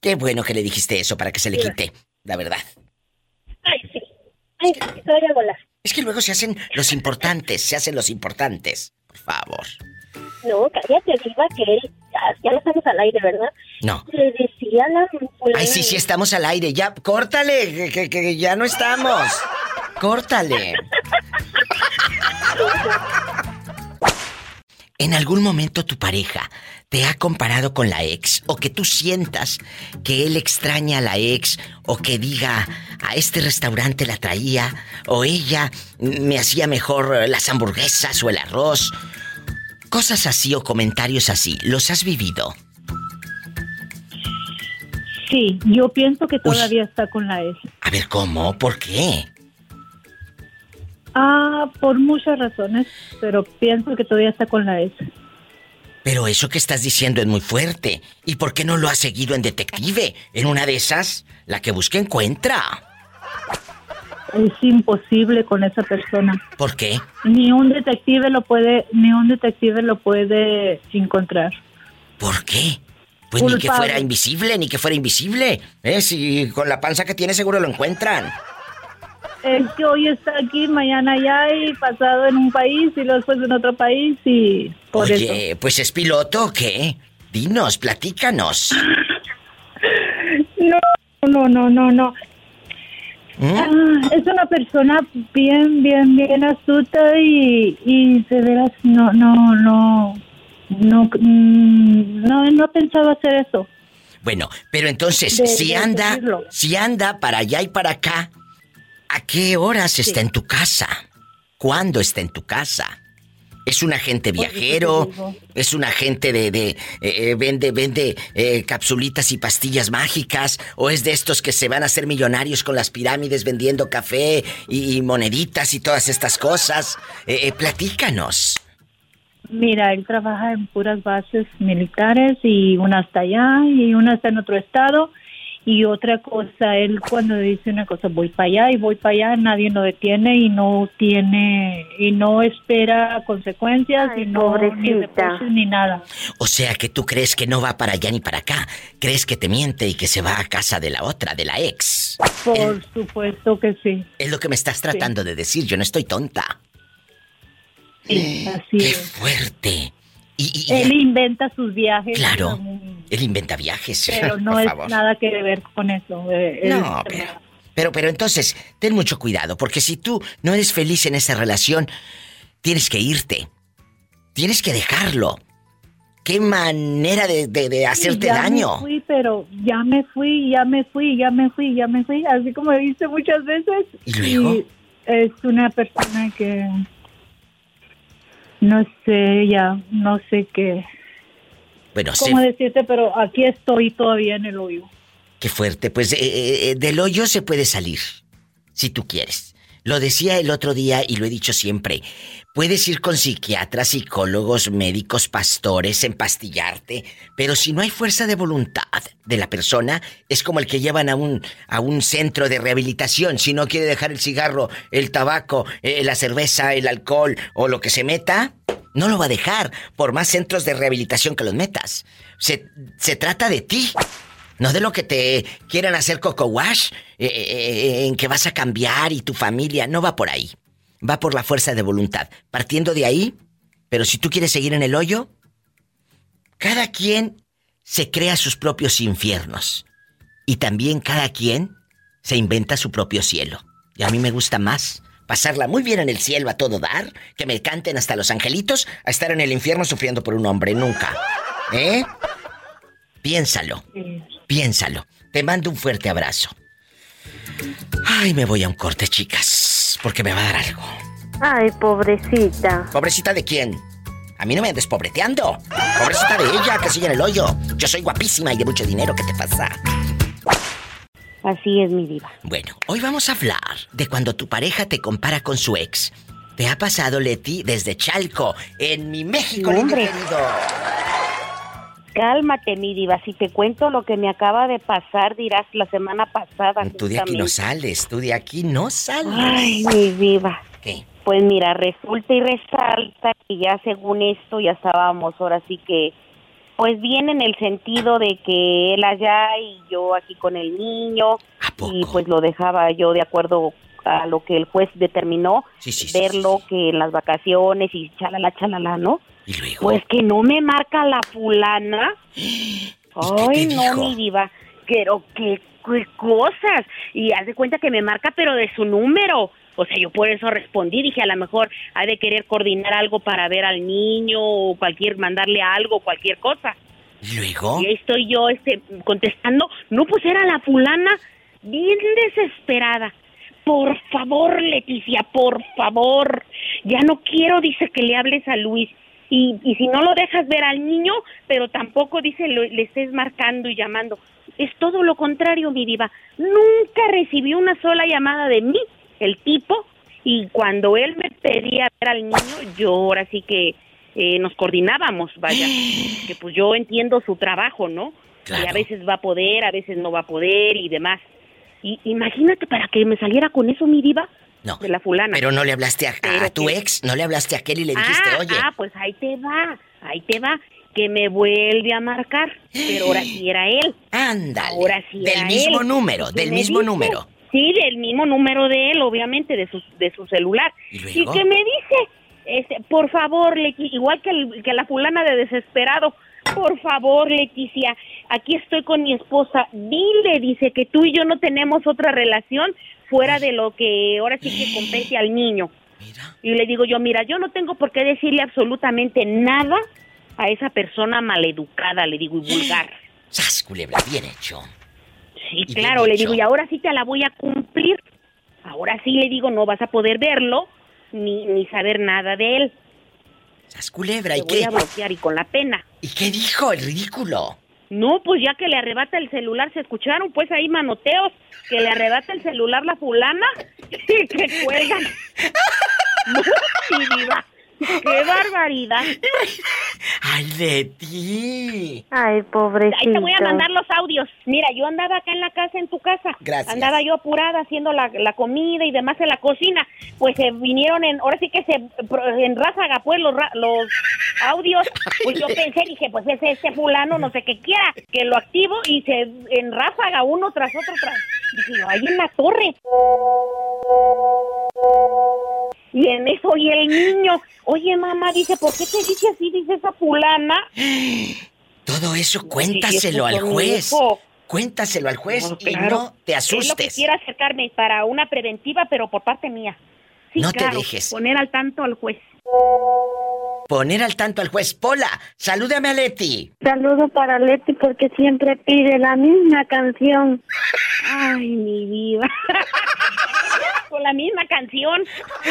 Qué bueno que le dijiste eso para que se le quite, la verdad. Ay, sí. Ay, a volar. Es que luego se hacen los importantes, se hacen los importantes. Por favor. No, cállate, Diva, que él... Ya, no estamos al aire, ¿verdad? No. Le decía a la... Ay, sí, sí, estamos al aire. Ya, córtale, que, que- que ya no estamos. Córtale. ¿En algún momento tu pareja te ha comparado con la ex? ¿O que tú sientas que él extraña a la ex? ¿O que diga, a este restaurante la traía? ¿O ella me hacía mejor las hamburguesas o el arroz? Cosas así o comentarios así, ¿los has vivido? Sí, yo pienso que todavía está con la ex. A ver, ¿cómo? ¿Por qué? Ah, por muchas razones, pero pienso que todavía está con la ex. Pero eso que estás diciendo es muy fuerte. ¿Y por qué no lo has seguido en detective? En una de esas, la que busca encuentra. Es imposible con esa persona. ¿Por qué? Ni un detective lo puede, ni un detective lo puede encontrar. ¿Por qué? Pues ni que fuera invisible, ni que fuera invisible. ¿Eh? Si con la panza que tiene seguro lo encuentran. Es que hoy está aquí, mañana allá y pasado en un país y luego después en otro país y por eso. Oye, pues es piloto o qué? Dinos, platícanos. No, no, no, no, no. ¿Mm? Ah, es una persona bien, bien, bien astuta y, y de veras no, no, no, no, mm, no, no pensaba hacer eso. Bueno, pero entonces, De- si de anda, decirlo. si anda para allá y para acá, ¿a qué horas está en tu casa? ¿Cuándo está en tu casa? ¿Es un agente viajero? ¿Es un agente de, de eh, eh, vende, vende eh, capsulitas y pastillas mágicas? ¿O es de estos que se van a hacer millonarios con las pirámides vendiendo café y, y moneditas y todas estas cosas? Eh, eh, platícanos. Mira, él trabaja en puras bases militares y una está allá y una está en otro estado. Y otra cosa, él cuando dice una cosa, voy para allá y voy para allá, nadie lo detiene y no tiene, y no espera consecuencias y no, ni reproches ni nada. O sea que tú crees que no va para allá ni para acá. Crees que te miente y que se va a casa de la otra, de la ex. Por supuesto que sí. Es lo que me estás tratando de decir. Yo no estoy tonta. Sí, así ¡Qué es. fuerte! Y, y- Él inventa sus viajes. Claro. él inventa viajes. Pero no por es favor. nada que ver con eso. eh, él- No, pero, pero, pero entonces, ten mucho cuidado, porque si tú no eres feliz en esa relación, tienes que irte. Tienes que dejarlo. ¿Qué manera de, de- de hacerte ya daño? Me fui, pero ya me fui, ya me fui, ya me fui, ya me fui, así como dice muchas veces. ¿Y luego? es una persona que no sé ya, no sé qué, Bueno, cómo decirte, pero aquí estoy todavía en el hoyo. qué fuerte. Pues eh, eh, del hoyo se puede salir, si tú quieres. Lo decía el otro día y lo he dicho siempre. Puedes ir con psiquiatras, psicólogos, médicos, pastores, empastillarte, pero si no hay fuerza de voluntad de la persona, es como el que llevan a un, a un centro de rehabilitación. Si no quiere dejar el cigarro, el tabaco, eh, la cerveza, el alcohol o lo que se meta, no lo va a dejar por más centros de rehabilitación que los metas. Se, se trata de ti. No de lo que te quieran hacer coco wash, eh, eh, eh, en que vas a cambiar y tu familia. No va por ahí. Va por la fuerza de voluntad. Partiendo de ahí, pero si tú quieres seguir en el hoyo, cada quien se crea sus propios infiernos. Y también cada quien se inventa su propio cielo. Y a mí me gusta más pasarla muy bien en el cielo a todo dar, que me canten hasta los angelitos, a estar en el infierno sufriendo por un hombre. Nunca. ¿Eh? Piénsalo. Piénsalo. Te mando un fuerte abrazo. Ay, me voy a un corte, chicas, porque me va a dar algo. Ay, pobrecita. ¿Pobrecita de quién? A mí no me andes pobreteando. Pobrecita de ella, que sigue en el hoyo. Yo soy guapísima y de mucho dinero. ¿Qué te pasa? Así es, mi diva. Bueno, hoy vamos a hablar de cuando tu pareja te compara con su ex. ¿Te ha pasado, Leti, desde Chalco, en mi México, lindo querido? Cálmate, mi diva. Si te cuento lo que me acaba de pasar, dirás la semana pasada. Tú de aquí no sales, tú de aquí no sales. Ay, mi diva. ¿Qué? Pues mira, resulta y resalta que ya según esto ya estábamos ahora sí que, pues bien en el sentido de que él allá y yo aquí con el niño y pues lo dejaba yo de acuerdo a lo que el juez determinó, Sí, sí, verlo que en las vacaciones y chalala, chalala, ¿no? ¿Y luego? Pues que no me marca la fulana. Ay, no, mi diva. Pero qué, qué cosas. Y haz de cuenta que me marca, pero de su número. O sea, yo por eso respondí. Dije, a lo mejor ha de querer coordinar algo para ver al niño o cualquier, mandarle algo, cualquier cosa. ¿Y luego? Y ahí estoy yo este, contestando. No, pues era la fulana bien desesperada. Por favor, Leticia, por favor. Ya no quiero, dice, que le hables a Luis. Y, y si no lo dejas ver al niño, pero tampoco, dice, lo- le estés marcando y llamando. Es todo lo contrario, mi diva. Nunca recibió una sola llamada de mí, el tipo. Y cuando él me pedía ver al niño, yo ahora sí que eh, nos coordinábamos, vaya. Que pues yo entiendo su trabajo, ¿no? Y a veces va a poder, a veces no va a poder y demás. Y imagínate para que me saliera con eso mi diva No. de la fulana. Pero no le hablaste a, tu que- ex, no le hablaste a aquel y le dijiste, ah, oye, ah, pues ahí te va, ahí te va, que me vuelve a marcar, pero ahora sí era él. Ándale. Ahora sí Del era mismo él. número, Y del mismo dice- número. Sí, del mismo número de él, obviamente, de su, de su celular. ¿Y luego? que me dice, este, por favor, Leti, igual que, el- que la fulana de desesperado, por favor, Leticia, aquí estoy con mi esposa. Dile, dice, que tú y yo no tenemos otra relación fuera de lo que ahora sí que compete al niño. Y le digo yo, mira, yo no tengo por qué decirle absolutamente nada a esa persona maleducada, le digo, y vulgar. ¡Sas, culebra! Bien hecho. Sí, Y claro, le hecho. digo, y ahora sí te la voy a cumplir. Ahora sí le digo, no vas a poder verlo ni, ni saber nada de él. ¡Sas, culebra! Te ¿Y voy qué? a bloquear y con la pena. ¿Y qué dijo el ridículo? No, pues ya que le arrebata el celular, se escucharon pues ahí manoteos, que le arrebata el celular la fulana y que cuelgan. No, mi diva, qué barbaridad. ¡Ay, Leti! Ay, pobrecito. Ahí te voy a mandar los audios. Mira, yo andaba acá en la casa, en tu casa. Gracias. Andaba yo apurada haciendo la, la comida y demás en la cocina. Pues se vinieron en, ahora sí que se, en ráfaga, pues los, ra- los audios. Pues yo pensé, dije, pues es este fulano, no sé qué quiera, que lo activo y se en ráfaga uno tras otro tras. Dije, ahí en la torre. Y en eso, y el niño, oye mamá, dice, ¿por qué te dice así? Dice esa fulana. Todo eso cuéntaselo al juez. Cuéntaselo al juez No, y claro. no te Es lo que asustes. quiero acercarme para una preventiva, pero por parte mía. Sí, No te claro, dejes. Poner al tanto al juez. Poner al tanto al juez. Pola, salúdame a Leti. Saludo para Leti porque siempre pide la misma canción. Ay, mi vida. Con la misma canción.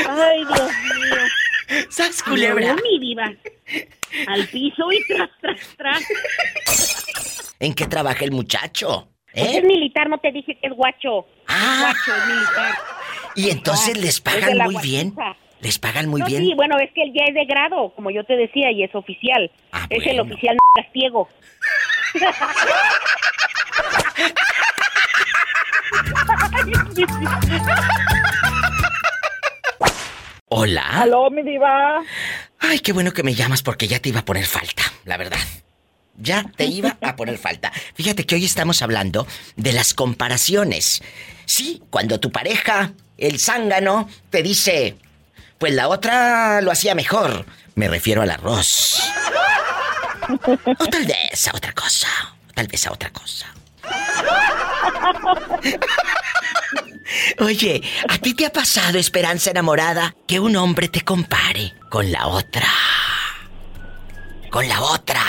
Ay, Dios mío. ¡Sas, culebra! No, mi diva. Al piso y tras, tras, tras. ¿En qué trabaja el muchacho? Pues ¿Eh? es militar, no te dije que es guacho. Ah. Guacho, militar. Y entonces Ah, les pagan muy bien. Les pagan muy no, bien. Sí, bueno, es que él ya es de grado, como yo te decía, y es oficial. es el oficial castigo. Hola. Aló, mi diva. Ay, qué bueno que me llamas porque ya te iba a poner falta, la verdad. Ya te iba a poner falta. Fíjate que hoy estamos hablando de las comparaciones. Sí, cuando tu pareja, el zángano, te dice, pues la otra lo hacía mejor. Me refiero al arroz. O tal vez a otra cosa. o Tal vez a otra cosa. Oye, ¿a ti te ha pasado, Esperanza enamorada, que un hombre te compare con la otra? Con la otra.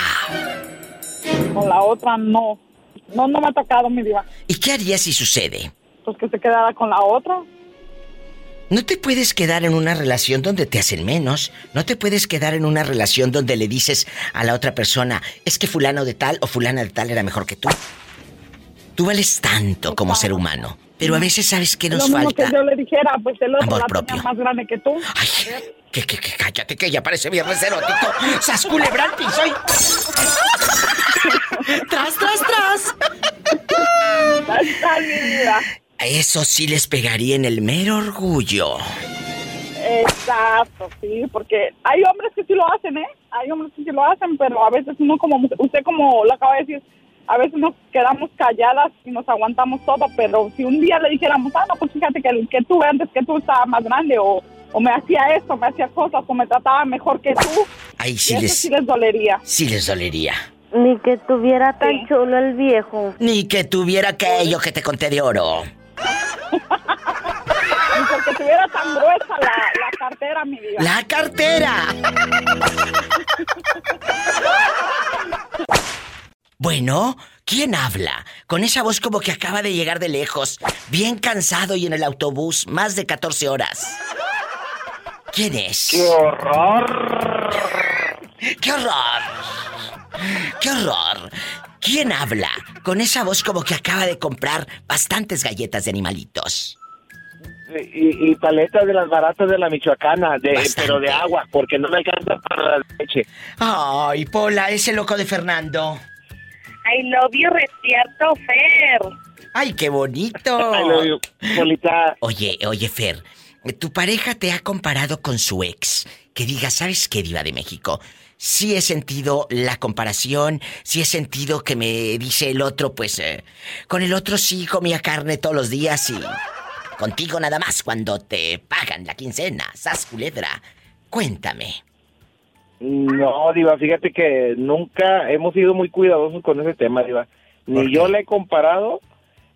Con la otra no. No, no me ha tocado, mi diva. ¿Y qué harías si sucede? Pues que se quedara con la otra. No te puedes quedar en una relación donde te hacen menos. No te puedes quedar en una relación donde le dices a la otra persona, es que fulano de tal o fulana de tal era mejor que tú. Tú vales tanto como ser humano, pero a veces sabes que nos Lo mismo falta. que yo le dijera, pues el otro Amor propio. más grande que tú. Que, que, que cállate, que ya parece viernes erótico. ¡Sas culebra al piso y- ¡Tras, tras, tras! Eso sí les pegaría en el mero orgullo. Exacto, sí, porque hay hombres que sí lo hacen, ¿eh? Hay hombres que sí lo hacen, pero a veces uno como, usted como lo acaba de decir, a veces nos quedamos calladas y nos aguantamos todo, pero si un día le dijéramos, ah, no, pues fíjate que el que tuve antes que tú estaba más grande, o, o me hacía esto, me hacía cosas, o me trataba mejor que tú, Ahí sí eso les, sí les dolería. sí les dolería. Ni que tuviera tan chulo el viejo. Ni que tuviera aquello que te conté de oro. Porque tuviera tan gruesa la, la cartera, mi vida. ¡La cartera! Bueno, ¿quién habla? Con esa voz como que acaba de llegar de lejos, bien cansado y en el autobús, más de 14 horas. ¿Quién es? ¡Qué horror! ¡Qué horror! ¡Qué horror! ¿Quién habla? Con esa voz como que acaba de comprar bastantes galletas de animalitos. Y, y paletas de las baratas de la Michoacana, de, pero de agua, porque no me alcanza para la leche. Ay, Pola, ese loco de Fernando. I love you, despierto, Fer. Ay, qué bonito. I love you, Polita. Oye, oye, Fer, tu pareja te ha comparado con su ex. Que diga, ¿sabes qué, Diva de México? Sí he sentido la comparación, sí he sentido que me dice el otro, pues, eh, con el otro sí comía carne todos los días y contigo nada más cuando te pagan la quincena, sas culebra. Cuéntame. No, Diva, fíjate que nunca hemos sido muy cuidadosos con ese tema, Diva. Ni yo la he comparado,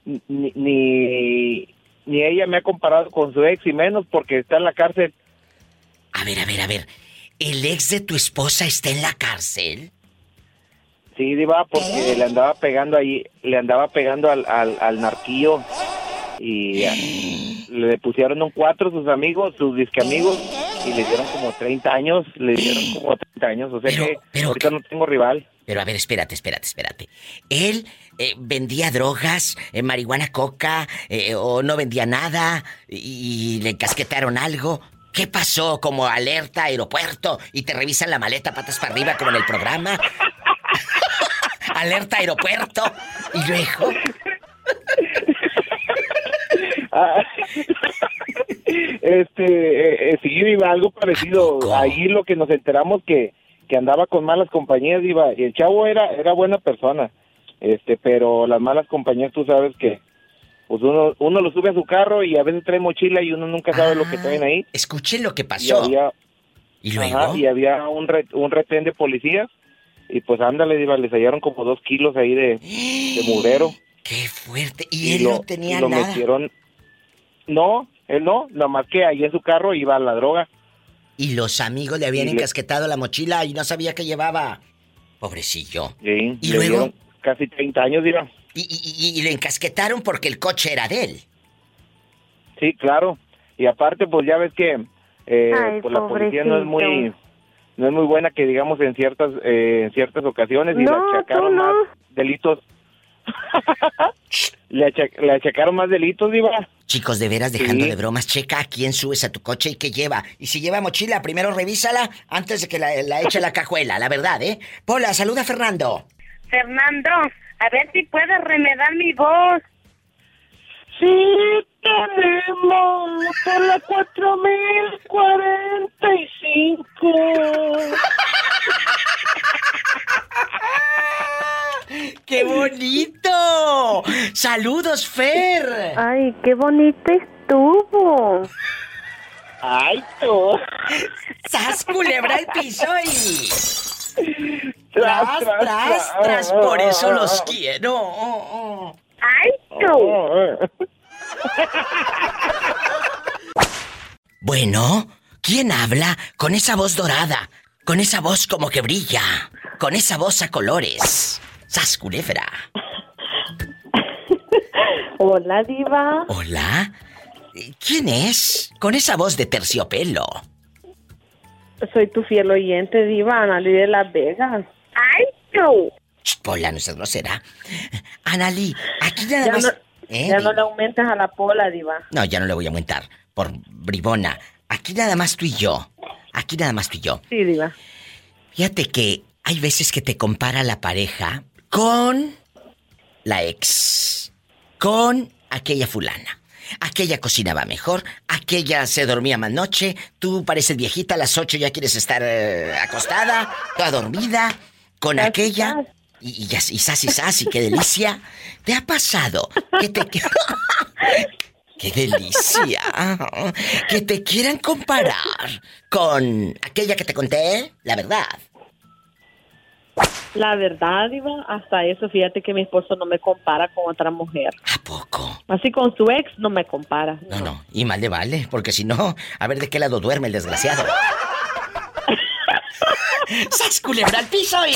ni, ni, ni ella me ha comparado con su ex, y menos porque está en la cárcel. A ver, a ver, a ver. ¿El ex de tu esposa está en la cárcel? Sí, Diva, porque le andaba pegando ahí, le andaba pegando al, al, al narquillo y ah, le pusieron un cuatro sus amigos, sus disque amigos y le dieron como 30 años, le dieron como 30 años, o sea que ahorita no tengo rival. Pero a ver, espérate, espérate, espérate. Él eh, vendía drogas, eh, marihuana, coca, eh, o no vendía nada, y, y le encasquetaron algo. ¿Qué pasó? Como alerta aeropuerto y te revisan la maleta patas para arriba como en el programa. alerta aeropuerto. Y luego. Este, eh, eh, sí, iba algo parecido. Ahí lo que nos enteramos que, que andaba con malas compañías, iba. Y el chavo era, era buena persona, este, pero las malas compañías, tú sabes que, pues uno, uno lo sube a su carro y a veces trae mochila y uno nunca sabe lo que traen ahí. Escuchen lo que Y pasó. había, ¿Y luego? Ajá, y había un, re- un retén de policías y pues ándale, iba, les hallaron como dos kilos ahí de, de mugrero. ¡Qué fuerte! Y él no tenía y lo nada. metieron. No, él no, nada más que ahí en su carro iba la droga. Y los amigos le habían Y le- encasquetado la mochila y no sabía qué llevaba. Pobrecillo. Sí, ¿Y le luego? dieron casi 30 años, iba. Y, y- y- le encasquetaron porque el coche era de él. Sí, claro. Y aparte, pues ya ves que eh, Ay, pues la policía no es muy no es muy buena que digamos en ciertas eh, en ciertas ocasiones y No, le achacaron no. más delitos. le, acha- le achacaron más delitos, iba. Chicos, de veras, dejando Sí. de bromas, checa a quién subes a tu coche y qué lleva. Y si lleva mochila, primero revísala antes de que la, la eche a la cajuela, la verdad, ¿eh? Pola, saluda a Fernando. Fernando, a ver si puedes remedar mi voz. Sí, tenemos la 4045. ¡Qué bonito! ¡Saludos, Fer! Ay, qué bonito estuvo. ¡Ay, tú! ¡Sas, culebra al piso y... Tras, Tras, tras, tras, por eso los quiero. ¡Ay, tú! Bueno, ¿quién habla con esa voz dorada? Con esa voz como que brilla. Con esa voz a colores. ¡Sas, culebra! Hola, Diva. ¿Hola? ¿Quién es? Con esa voz de terciopelo. Soy tu fiel oyente, Diva, Ana Lidia de Las Vegas. ¡Ay! Ch, Pola, no seas grosera. Analí, aquí nada Ya más... no, ¿Eh? ya no le aumentas a la pola, diva. No, ya no le voy a aumentar. Por bribona. Aquí nada más tú y yo. Aquí nada más tú y yo. Sí, diva. Fíjate que hay veces que te compara la pareja con la ex. Con aquella fulana. Aquella cocinaba mejor, aquella se dormía más noche, tú pareces viejita, a las 8 ya quieres estar eh, acostada, toda dormida, con aquella, y, y, y sas y sas, y qué delicia. ¿Te ha pasado que te... ¡Qué delicia! Que te quieran comparar con aquella que te conté, la verdad. La verdad, diva, hasta eso, fíjate que mi esposo no me compara con otra mujer. ¿A poco? Así con su ex no me compara. No, no, y mal le vale, porque si no, a ver de qué lado duerme el desgraciado. ¡Sas culebra al piso y...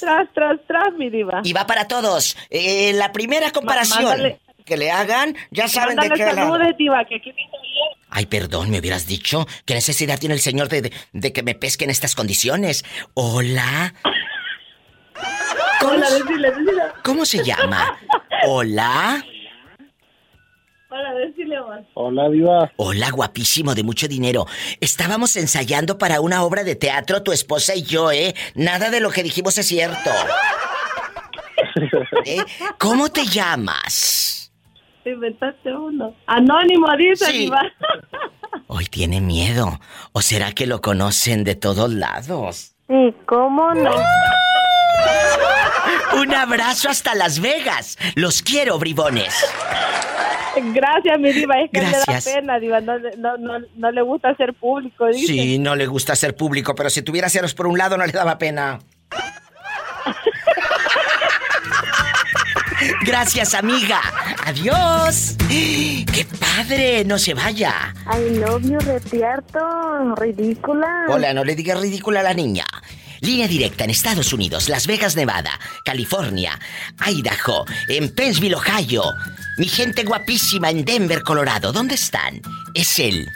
Tras, tras, tras, mi diva. Y va para todos. Eh, la primera comparación mándale- que le hagan, ya saben de qué lado. saludos, diva, que aquí me bien. Ay, perdón, me hubieras dicho. ¿Qué necesidad tiene el señor de, de- de que me pesque en estas condiciones? Hola. ¿Cómo, Hola. ¿Cómo se llama? Hola. Hola, decile, amor. Hola, Diva. Hola, guapísimo, de mucho dinero. Estábamos ensayando para una obra de teatro, tu esposa y yo, ¿eh? Nada de lo que dijimos es cierto. ¿Eh? ¿Cómo te llamas? Inventaste uno. Anónimo, dice, Sí. diva. Hoy tiene miedo. ¿O será que lo conocen de todos lados? Sí, ¿cómo no? Un abrazo hasta Las Vegas. Los quiero, bribones. Gracias, mi diva. Es que Gracias. le da pena, diva. No, no, no, no le gusta ser público, dice. Sí, no le gusta ser público, pero si tuviera ceros por un lado no le daba pena. Gracias, amiga. Adiós. ¡Qué padre! No se vaya. I love you, retierto, ridícula. Hola, no le digas ridícula a la niña. Línea directa en Estados Unidos, Las Vegas, Nevada, California, Idaho, en Pennsville, Ohio. Mi gente guapísima en Denver, Colorado. ¿Dónde están? Es el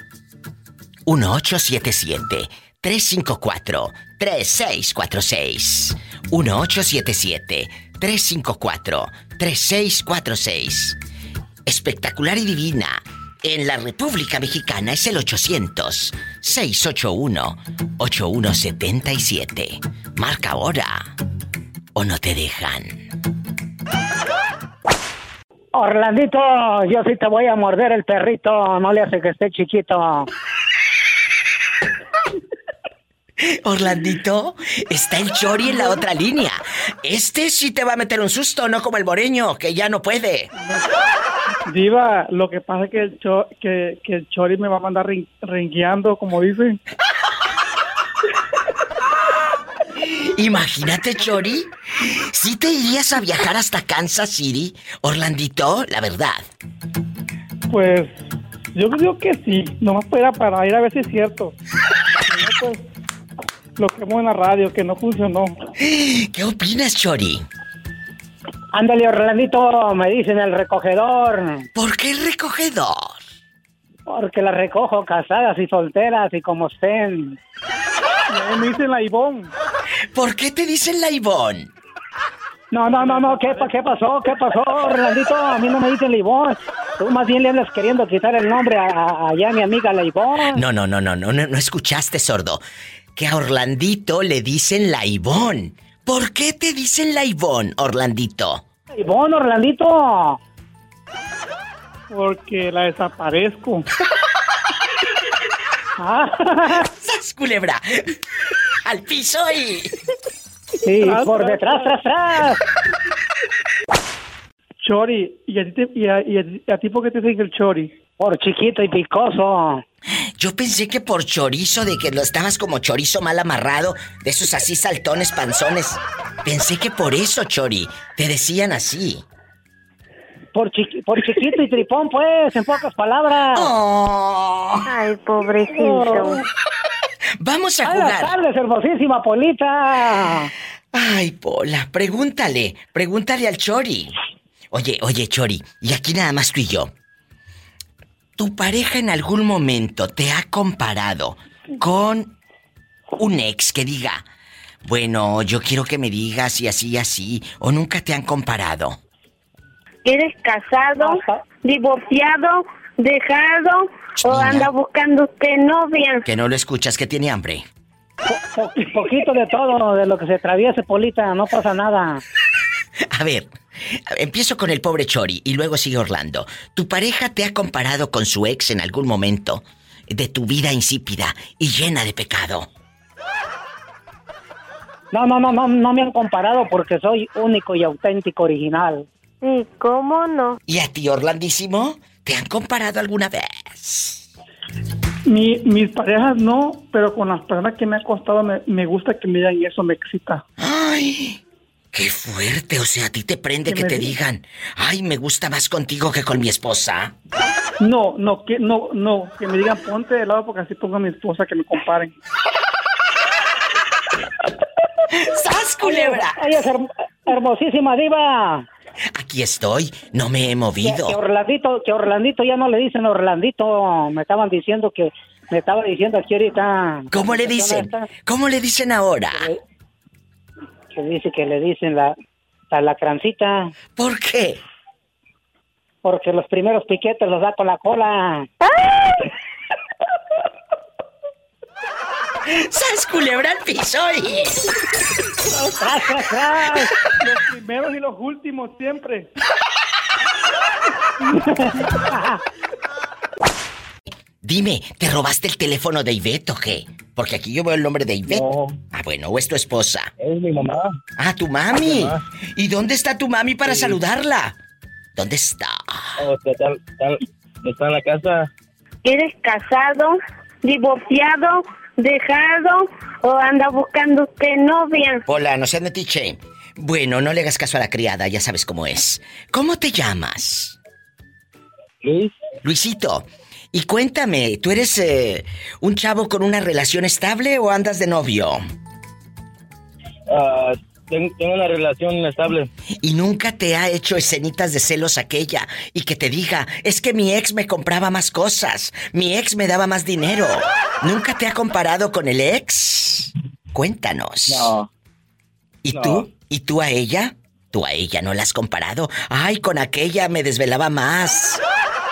1877 354 3646. 1877 354 3646. Espectacular y divina. En la República Mexicana es el 800-681-8177. Marca ahora. ¿O no te dejan? Orlandito, yo sí te voy a morder el perrito, no le hace que esté chiquito. Orlandito, está el Chori en la otra línea. Este sí te va a meter un susto, no como el moreño, que ya no puede. Diva, lo que pasa es que el, cho- que, que el Chori me va a mandar rin- ringueando, como dicen. Imagínate, Chori. Si te irías a viajar hasta Kansas City, Orlandito, la verdad. Pues yo digo que sí, nomás para, para ir a ver si es cierto. Pues, lo quemo en la radio, que no funcionó. ¿Qué opinas, Chori? Ándale, Orlandito, me dicen el recogedor. ¿Por qué el recogedor? Porque las recojo casadas y solteras y como estén. Me dicen la Ivonne. ¿Por qué te dicen la Ivonne? No, no, no, no, ¿qué, qué pasó? ¿Qué pasó, Orlandito? A mí no me dicen Leibón. Tú más bien le andas queriendo quitar el nombre a, a- mi amiga Leibón. No, no, no, no, no, no, no escuchaste, sordo. Que a Orlandito le dicen la Ivonne. ¿Por qué te dicen la Ivonne, Orlandito? Leibón, Orlandito. Porque la desaparezco. ¡Sas, culebra! ¡Al piso y... Sí, por detrás, tras, tras. Chori, ¿y a ti, te- y a, y a- y a ti por qué te dicen el Chori? Por chiquito y picoso. Yo pensé que por chorizo, de que lo estabas como chorizo mal amarrado, de esos así saltones, panzones. Pensé que por eso, Chori, te decían así. Por, chiqui- por chiquito y tripón, pues, en pocas palabras. Ay, pobrecito. Vamos a Buenas jugar. tardes, hermosísima Polita. Ay, Pola, pregúntale, pregúntale al Chori. Oye, oye, Chori, y aquí nada más tú y yo. ¿Tu pareja en algún momento te ha comparado con un ex que diga, Bueno, yo quiero que me digas y así y así, o nunca te han comparado. ¿Eres casado, divorciado, dejado o anda buscando usted novia? Que no lo escuchas, que tiene hambre. Po- poquito de todo, de lo que se atraviese, Polita, no pasa nada. A ver, empiezo con el pobre Chori y luego sigue Orlando. ¿Tu pareja te ha comparado con su ex en algún momento de tu vida insípida y llena de pecado? No, no, no, no, no me han comparado porque soy único y auténtico original. ¿Y cómo no? ¿Y a ti, Orlandísimo? ¿Te han comparado alguna vez? Mi, mis parejas no, pero con las personas que me ha costado me, me gusta que me digan eso, me excita. ¡Ay! ¡Qué fuerte! O sea, a ti te prende que te di- digan, ay, me gusta más contigo que con mi esposa. No, no, que no, no, que me digan ponte de lado porque así pongo a mi esposa que me comparen. ¡Sas, culebra! Ella es her- hermosísima, diva. Aquí estoy, no me he Que, movido. que Orlandito, que Orlandito ya no le dicen Orlandito. Me estaban diciendo que, me estaba diciendo aquí ahorita. ¿Cómo le dicen? esta, ¿Cómo le dicen ahora? Que dice que le dicen la, la lacrancita. ¿Por qué? Porque los primeros piquetes los da con la cola. ¡Sas, culebra al piso! y- ¡Tras, tras, tras! Los primeros y los últimos siempre. Dime, ¿te robaste el teléfono de Ivette o qué? Porque aquí yo veo el nombre de Ivette. Ah, bueno, ¿o es tu esposa? Es mi mamá. Ah, tu mami. Mi mamá. ¿Y dónde está tu mami para Sí. saludarla? ¿Dónde está? Oh, está, está- está- está en la casa. ¿Eres casado, divorciado, dejado o anda buscando usted novia? Hola, no seas metiche. Bueno, no le hagas caso a la criada, ya sabes cómo es. ¿Cómo te llamas? Luis. Luisito. Y cuéntame, ¿tú eres eh, un chavo con una relación estable o andas de novio? Ah, tengo una relación estable. Y nunca te ha hecho escenitas de celos aquella y que te diga, es que mi ex me compraba más cosas, mi ex me daba más dinero. ¿Nunca te ha comparado con el ex? Cuéntanos. No. ¿Y No. tú? ¿Y tú a ella? ¿Tú a ella no la has comparado? Ay, con aquella me desvelaba más.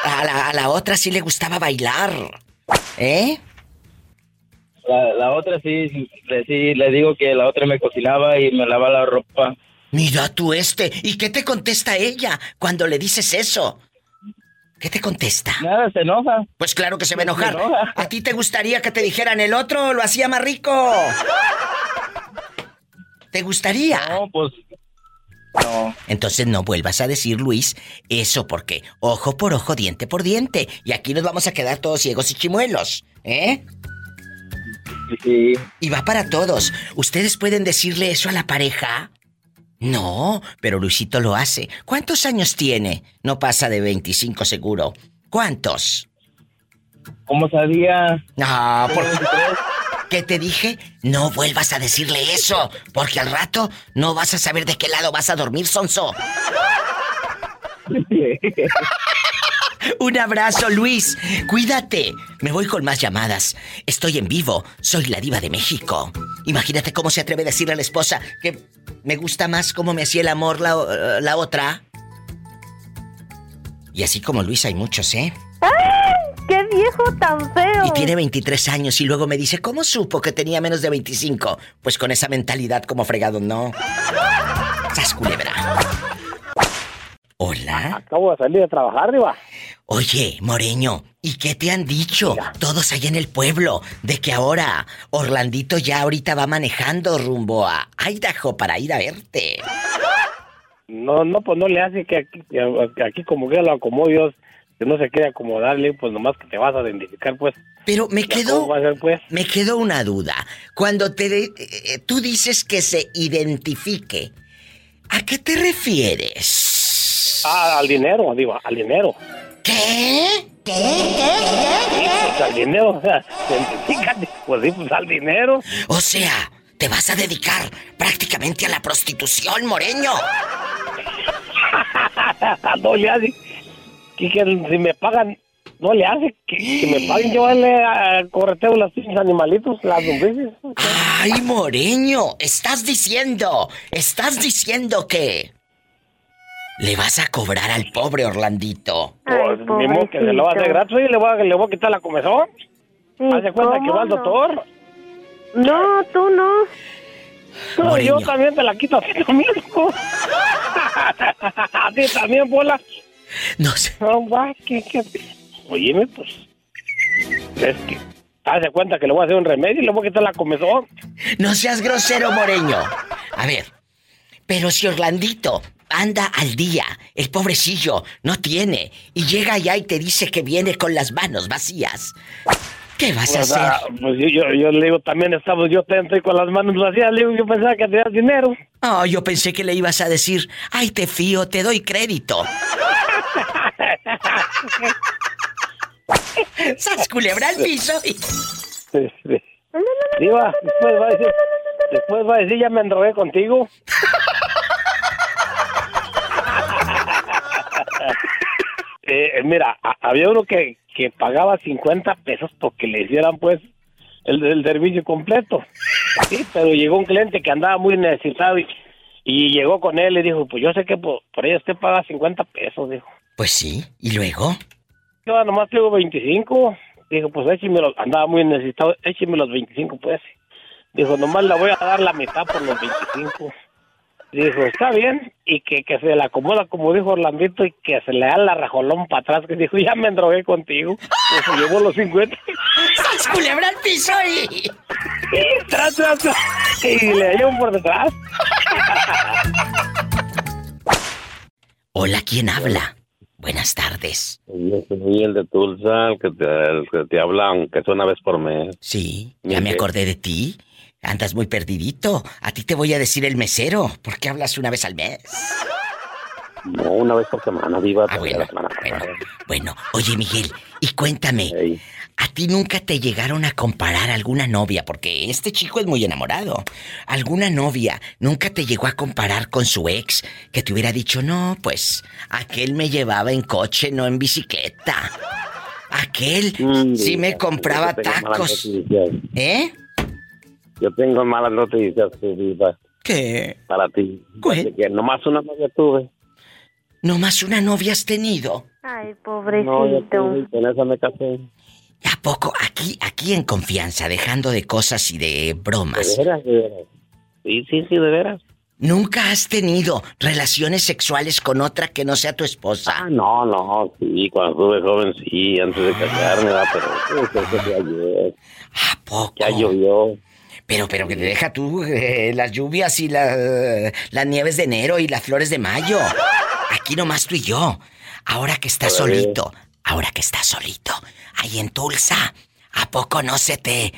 A la, a la otra sí le gustaba bailar. ¿Eh? La, la otra sí, sí, le- sí, le digo que la otra me cocinaba y me lavaba la ropa. Mira tú este. ¿Y qué te contesta ella cuando le dices eso? ¿Qué te contesta? Nada, se enoja. Pues claro que se va a enojar. enoja. ¿A ti te gustaría que te dijeran el otro lo hacía más rico? ¿Te gustaría? No, pues. No. Entonces no vuelvas a decir, Luis, eso porque ojo por ojo, diente por diente. Y aquí nos vamos a quedar todos ciegos y chimuelos, ¿eh? Sí. Y va para todos. ¿Ustedes pueden decirle eso a la pareja? No, pero Luisito lo hace. ¿Cuántos años tiene? No pasa de 25 seguro. ¿Cuántos? ¿Cómo sabía? No, por... ¿Qué te dije? No vuelvas a decirle eso, porque al rato no vas a saber de qué lado vas a dormir, Sonso. Un abrazo, Luis. Cuídate. Me voy con más llamadas. Estoy en vivo. Soy la diva de México. Imagínate cómo se atreve a decirle a la esposa que me gusta más cómo me hacía el amor la, la otra. Y así como Luis hay muchos, ¿eh? ¡Ay! ¡Qué viejo tan feo! Y tiene 23 años y luego me dice, ¿cómo supo que tenía menos de 25? Pues con esa mentalidad como fregado, no. ¡Sas culebra! Hola. Acabo de salir de trabajar, Diva. Oye, Moreño, ¿y qué te han dicho todos allá en el pueblo de que ahora Orlandito ya ahorita va manejando rumbo a Idaho para ir a verte? No, no, pues no le hace que aquí, que aquí como que lo acomodo que no se quiere acomodarle, pues nomás que te vas a identificar, pues. Pero me quedó, ¿cómo va a ser, pues? me quedó una duda. Cuando te de- eh, tú dices que se identifique, ¿a qué te refieres? Ah, al dinero, digo, al dinero. ¿Qué? ¿Qué? Sí, pues, al dinero, o sea, identifícate, pues sí, pues al dinero. O sea, te vas a dedicar prácticamente a la prostitución, Moreño. no le hace. Que, que si me pagan no le hace que, que me paguen llevarle a correteo los animalitos, las lombrices. Ay, Moreño, estás diciendo, estás diciendo que le vas a cobrar al pobre Orlandito. Pues, ni modo que se lo va a hacer gratis y le voy a, le voy a quitar la comezón. ¿Hace cuenta que va al doctor? No, tú no. No, yo también te la quito a ti también. a ti también, bola. No sé. No, va, que, que... Óyeme, pues... Es que... Hace cuenta que le voy a hacer un remedio y le voy a quitar la comezón. No seas grosero, Moreño. A ver, pero si Orlandito anda al día, el pobrecillo no tiene, y llega allá y te dice que viene con las manos vacías, ¿qué vas a hacer? Pues yo, yo, yo le digo, también estamos, yo te estoy con las manos vacías, le digo, yo pensaba que tenías dinero. Oh, yo pensé que le ibas a decir, ay, te fío, te doy crédito. ¡Sas culebra al piso! Sí, sí. Diva, después va a decir, después va a decir, ya me endrogué contigo. Eh, mira, a- había uno que, que pagaba 50 pesos porque le hicieran pues el, el servicio completo. Sí, pero llegó un cliente que andaba muy necesitado y, y llegó con él y dijo, pues yo sé que por, por ella usted paga 50 pesos, dijo. Pues sí, ¿y luego? Yo nomás tengo 25. Dijo, pues écheme los, andaba muy necesitado, écheme los 25 pues. Dijo, nomás le voy a dar la mitad por los 25. Dijo, está bien, y que, que se le acomoda como dijo Orlandito y que se le da la rajolón para atrás, que dijo, ya me endrogué contigo. Pues se llevó los 50. ¡Sas culebra al piso y... Y tras, tras, tras, y le por detrás. Hola, ¿quién habla? Buenas tardes. Yo soy el de Tulsa, el que te, el que te habla, aunque sea una vez por mes. Sí, ya me acordé de ti. Andas muy perdidito. A ti te voy a decir el mesero. ¿Por qué hablas una vez al mes? No, una vez por semana, viva. Ah, bueno, bueno, bueno. Oye, Miguel, y cuéntame, ¿a ti nunca te llegaron a comparar alguna novia? Porque este chico es muy enamorado. ¿Alguna novia nunca te llegó a comparar con su ex que te hubiera dicho, no, pues, aquel me llevaba en coche, no en bicicleta? Aquel sí me compraba tacos. ¿Eh? Yo tengo malas noticias, viva. ¿Qué? Para ti. Así que nomás una novia tuve. ¿No más una novia has tenido? Ay, No, yo pobrecito. tuve, y con esa me casé. ¿A poco? Aquí, aquí en confianza, dejando de cosas y de bromas. ¿De veras, de veras? Sí, sí, sí, de veras. ¿Nunca has tenido relaciones sexuales con otra que no sea tu esposa? Ah, no, no, sí, cuando estuve joven, sí, antes de casarme, ¿verdad? pero eso eso fue ayer. ¿A poco? Ya llovió. Pero, pero que te deja tú eh, las lluvias y la- las nieves de enero y las flores de mayo. Aquí nomás tú y yo. Ahora que estás solito, ahora que estás solito, ahí en Tulsa, ¿a poco no se te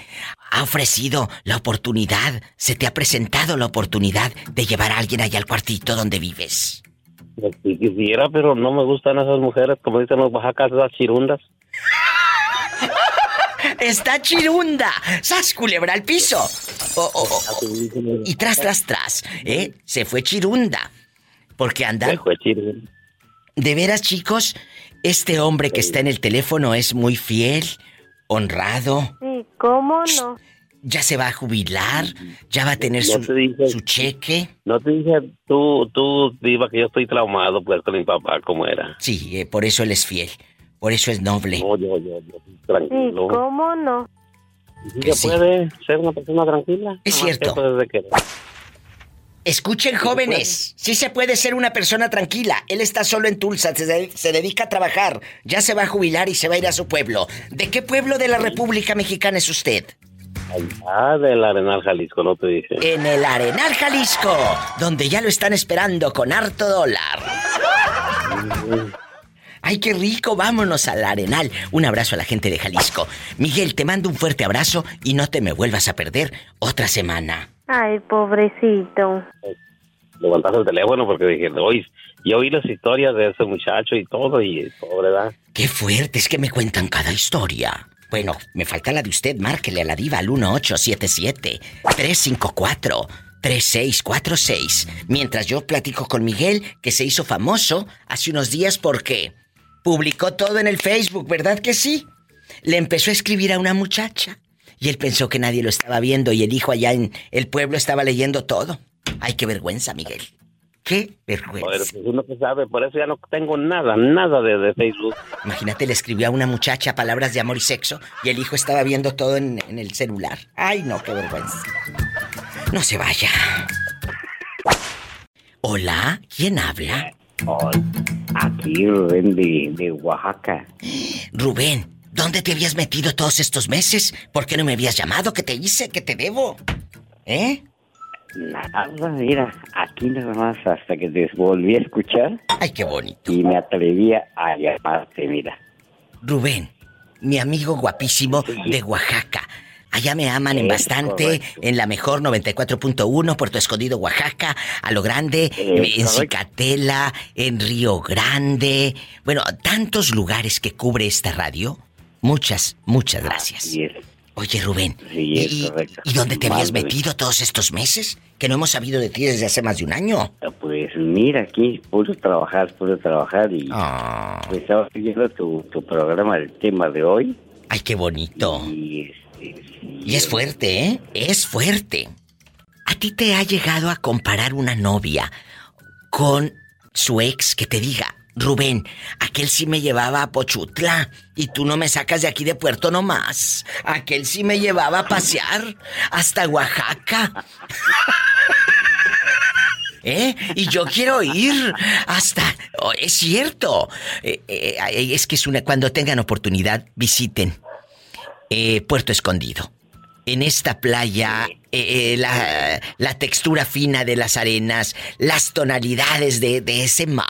ha ofrecido la oportunidad, se te ha presentado la oportunidad de llevar a alguien allá al cuartito donde vives? Si quisiera, pero no me gustan esas mujeres, como dicen los oaxacas, esas chirundas. ¡Está chirunda! ¡Sas culebra al piso! Oh, oh, oh, oh. Y tras, tras, tras, ¿eh? Se fue chirunda. Porque anda. Se fue chirunda. De veras, chicos, este hombre que está en el teléfono es muy fiel, honrado, Sí, ¿cómo no? ya se va a jubilar, ya va a tener No su, te dije- su cheque. No te dije tú, tú, Diva, que yo estoy traumado, pues, con mi papá, ¿cómo era? Sí, eh, por eso él es fiel, por eso es noble. No, yo, yo, yo, Sí, tranquilo. ¿cómo no? Que sí. puede ser una persona tranquila. Es cierto. Escuchen, jóvenes, sí se puede ser una persona tranquila. Él está solo en Tulsa, se, de- se dedica a trabajar, ya se va a jubilar y se va a ir a su pueblo. ¿De qué pueblo de la República Mexicana es usted? Ah, del Arenal, Jalisco, no te dije. En el Arenal, Jalisco, donde ya lo están esperando con harto dólar. Ay, qué rico, vámonos al Arenal. Un abrazo a la gente de Jalisco. Miguel, te mando un fuerte abrazo y no te me vuelvas a perder otra semana. Ay, pobrecito. Levantaste el teléfono porque dije, oye, yo oí las historias de ese muchacho y todo, y pobre, ¿verdad? Qué fuerte es que me cuentan cada historia. Bueno, me falta la de usted, márquele a la diva al 1877-354-3646. Mientras yo platico con Miguel, que se hizo famoso hace unos días porque publicó todo en el Facebook, ¿verdad que sí? Le empezó a escribir a una muchacha y él pensó que nadie lo estaba viendo y el hijo allá en el pueblo estaba leyendo todo. Ay, qué vergüenza, Miguel. Qué vergüenza. Joder, pues uno que sabe, por eso ya no tengo nada, nada de, de Facebook. Imagínate, le escribió a una muchacha palabras de amor y sexo y el hijo estaba viendo todo en, en el celular. Ay, no, qué vergüenza. No se vaya. Hola, ¿quién habla? Aquí Rubén de, de Oaxaca. Rubén, ¿dónde te habías metido todos estos meses? ¿Por qué no me habías llamado? ¿Qué te hice? ¿Qué te debo? ¿Eh? Nada, mira, aquí nada más hasta que te volví a escuchar. Ay, qué bonito. Y me atrevía a llamarte, mira. Rubén, mi amigo guapísimo de Oaxaca. Allá me aman en bastante, correcto. en la mejor 94.1, Puerto Escondido, Oaxaca, a lo grande, en. Cicatela, en Río Grande. Bueno, tantos lugares que cubre esta radio. Muchas, muchas gracias. Oye, Rubén, Sí, es ¿y, correcto. ¿y dónde te habías metido todos estos meses? Que no hemos sabido de ti desde hace más de un año. Pues mira, aquí puro trabajar, puro trabajar y Ah. pues estaba siguiendo tu, tu programa, el tema de hoy. Ay, qué bonito. Y, Y es fuerte, ¿eh? Es fuerte. ¿A ti te ha llegado a comparar una novia con su ex que te diga, Rubén, aquel sí me llevaba a Pochutla y tú no me sacas de aquí de Puerto nomás? Aquel sí me llevaba a pasear hasta Oaxaca. ¿Eh? Y yo quiero ir hasta... oh, es cierto. Eh, eh, es que es una... Cuando tengan oportunidad, visiten eh, Puerto Escondido. En esta playa, eh, eh, la, la textura fina de las arenas, las tonalidades de, de ese mar.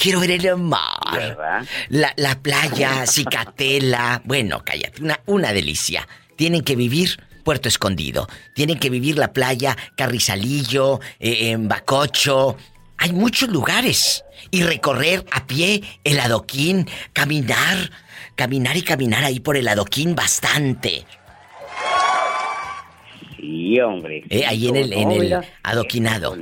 Quiero ver el mar. La, la playa, Cicatela. Bueno, cállate, una, una delicia. Tienen que vivir Puerto Escondido. Tienen que vivir la playa Carrizalillo, en Bacocho. Hay muchos lugares. Y recorrer a pie el adoquín, caminar, caminar y caminar ahí por el adoquín bastante. Sí, hombre. Eh, ahí en el, en adoquinado.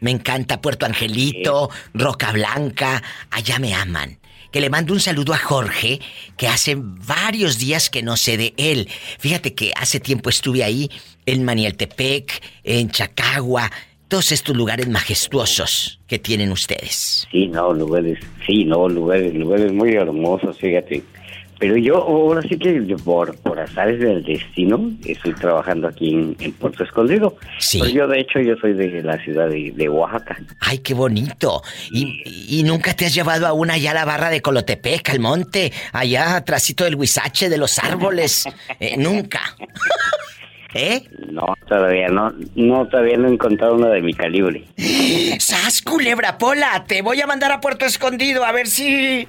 Me encanta Puerto Angelito, Roca Blanca, allá me aman. Que le mando un saludo a Jorge, que hace varios días que no sé de él. Fíjate que hace tiempo estuve ahí, en Manieltepec, en Chacagua, todos estos lugares majestuosos que tienen ustedes. Sí, no, lugares, sí, no, lugares, lugares muy hermosos, fíjate. Pero yo ahora sí que yo por, por azares del destino estoy trabajando aquí en, en Puerto Escondido. Sí. Pero yo de hecho yo soy de la ciudad de, de Oaxaca. Ay, qué bonito. Y, y nunca te has llevado a una allá a la barra de Colotepec, al monte, allá atrásito del huizache, de los árboles. Eh, nunca. ¿Eh? No, todavía no, no, todavía no he encontrado una de mi calibre. ¡Sas, culebra pola! Te voy a mandar a Puerto Escondido a ver si...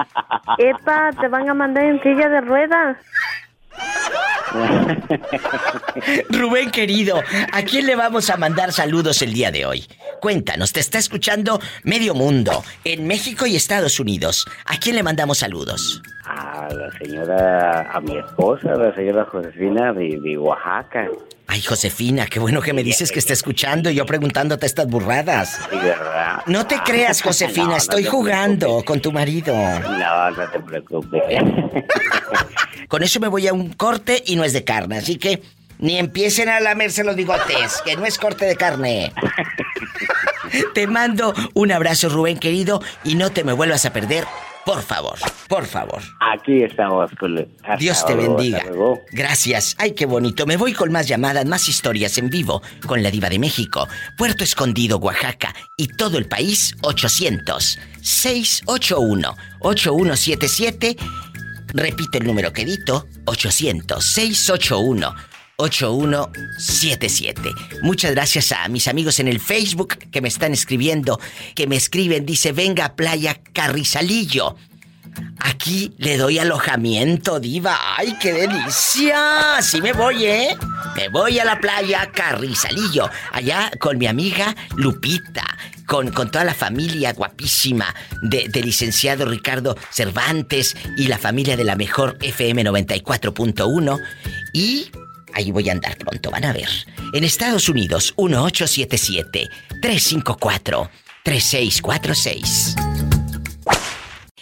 Epa, te van a mandar en silla de ruedas. Rubén querido, ¿a quién le vamos a mandar saludos el día de hoy? Cuéntanos, te está escuchando medio mundo, en México y Estados Unidos. ¿A quién le mandamos saludos? A la señora, a mi esposa, la señora Josefina de, de Oaxaca. Ay, Josefina, qué bueno que me dices que está escuchando y yo preguntándote estas burradas. Sí, ¿verdad? No te creas, Josefina, No, estoy jugando con tu marido. No, no te preocupes. Con eso me voy a un corte y no es de carne, así que ni empiecen a lamerse los bigotes, que no es corte de carne. Te mando un abrazo, Rubén querido, y no te me vuelvas a perder, por favor, por favor. Aquí estamos, Cule. Hasta Dios te luego, bendiga. hasta luego. Gracias. Ay, qué bonito. Me voy con más llamadas, más historias en vivo con la diva de México, Puerto Escondido, Oaxaca y todo el país 800 681 8177. Repite el número quedito 800 681 8177. Muchas gracias a mis amigos en el Facebook que me están escribiendo, que me escriben, dice, venga Playa Carrizalillo. Aquí le doy alojamiento, diva. ¡Ay, qué delicia! Sí me voy, ¿eh? Me voy a la playa Carrizalillo, allá con mi amiga Lupita, con, con toda la familia guapísima de, de licenciado Ricardo Cervantes y la familia de la mejor FM 94.1. Y ahí voy a andar pronto, van a ver. En Estados Unidos, 1877-354-3646.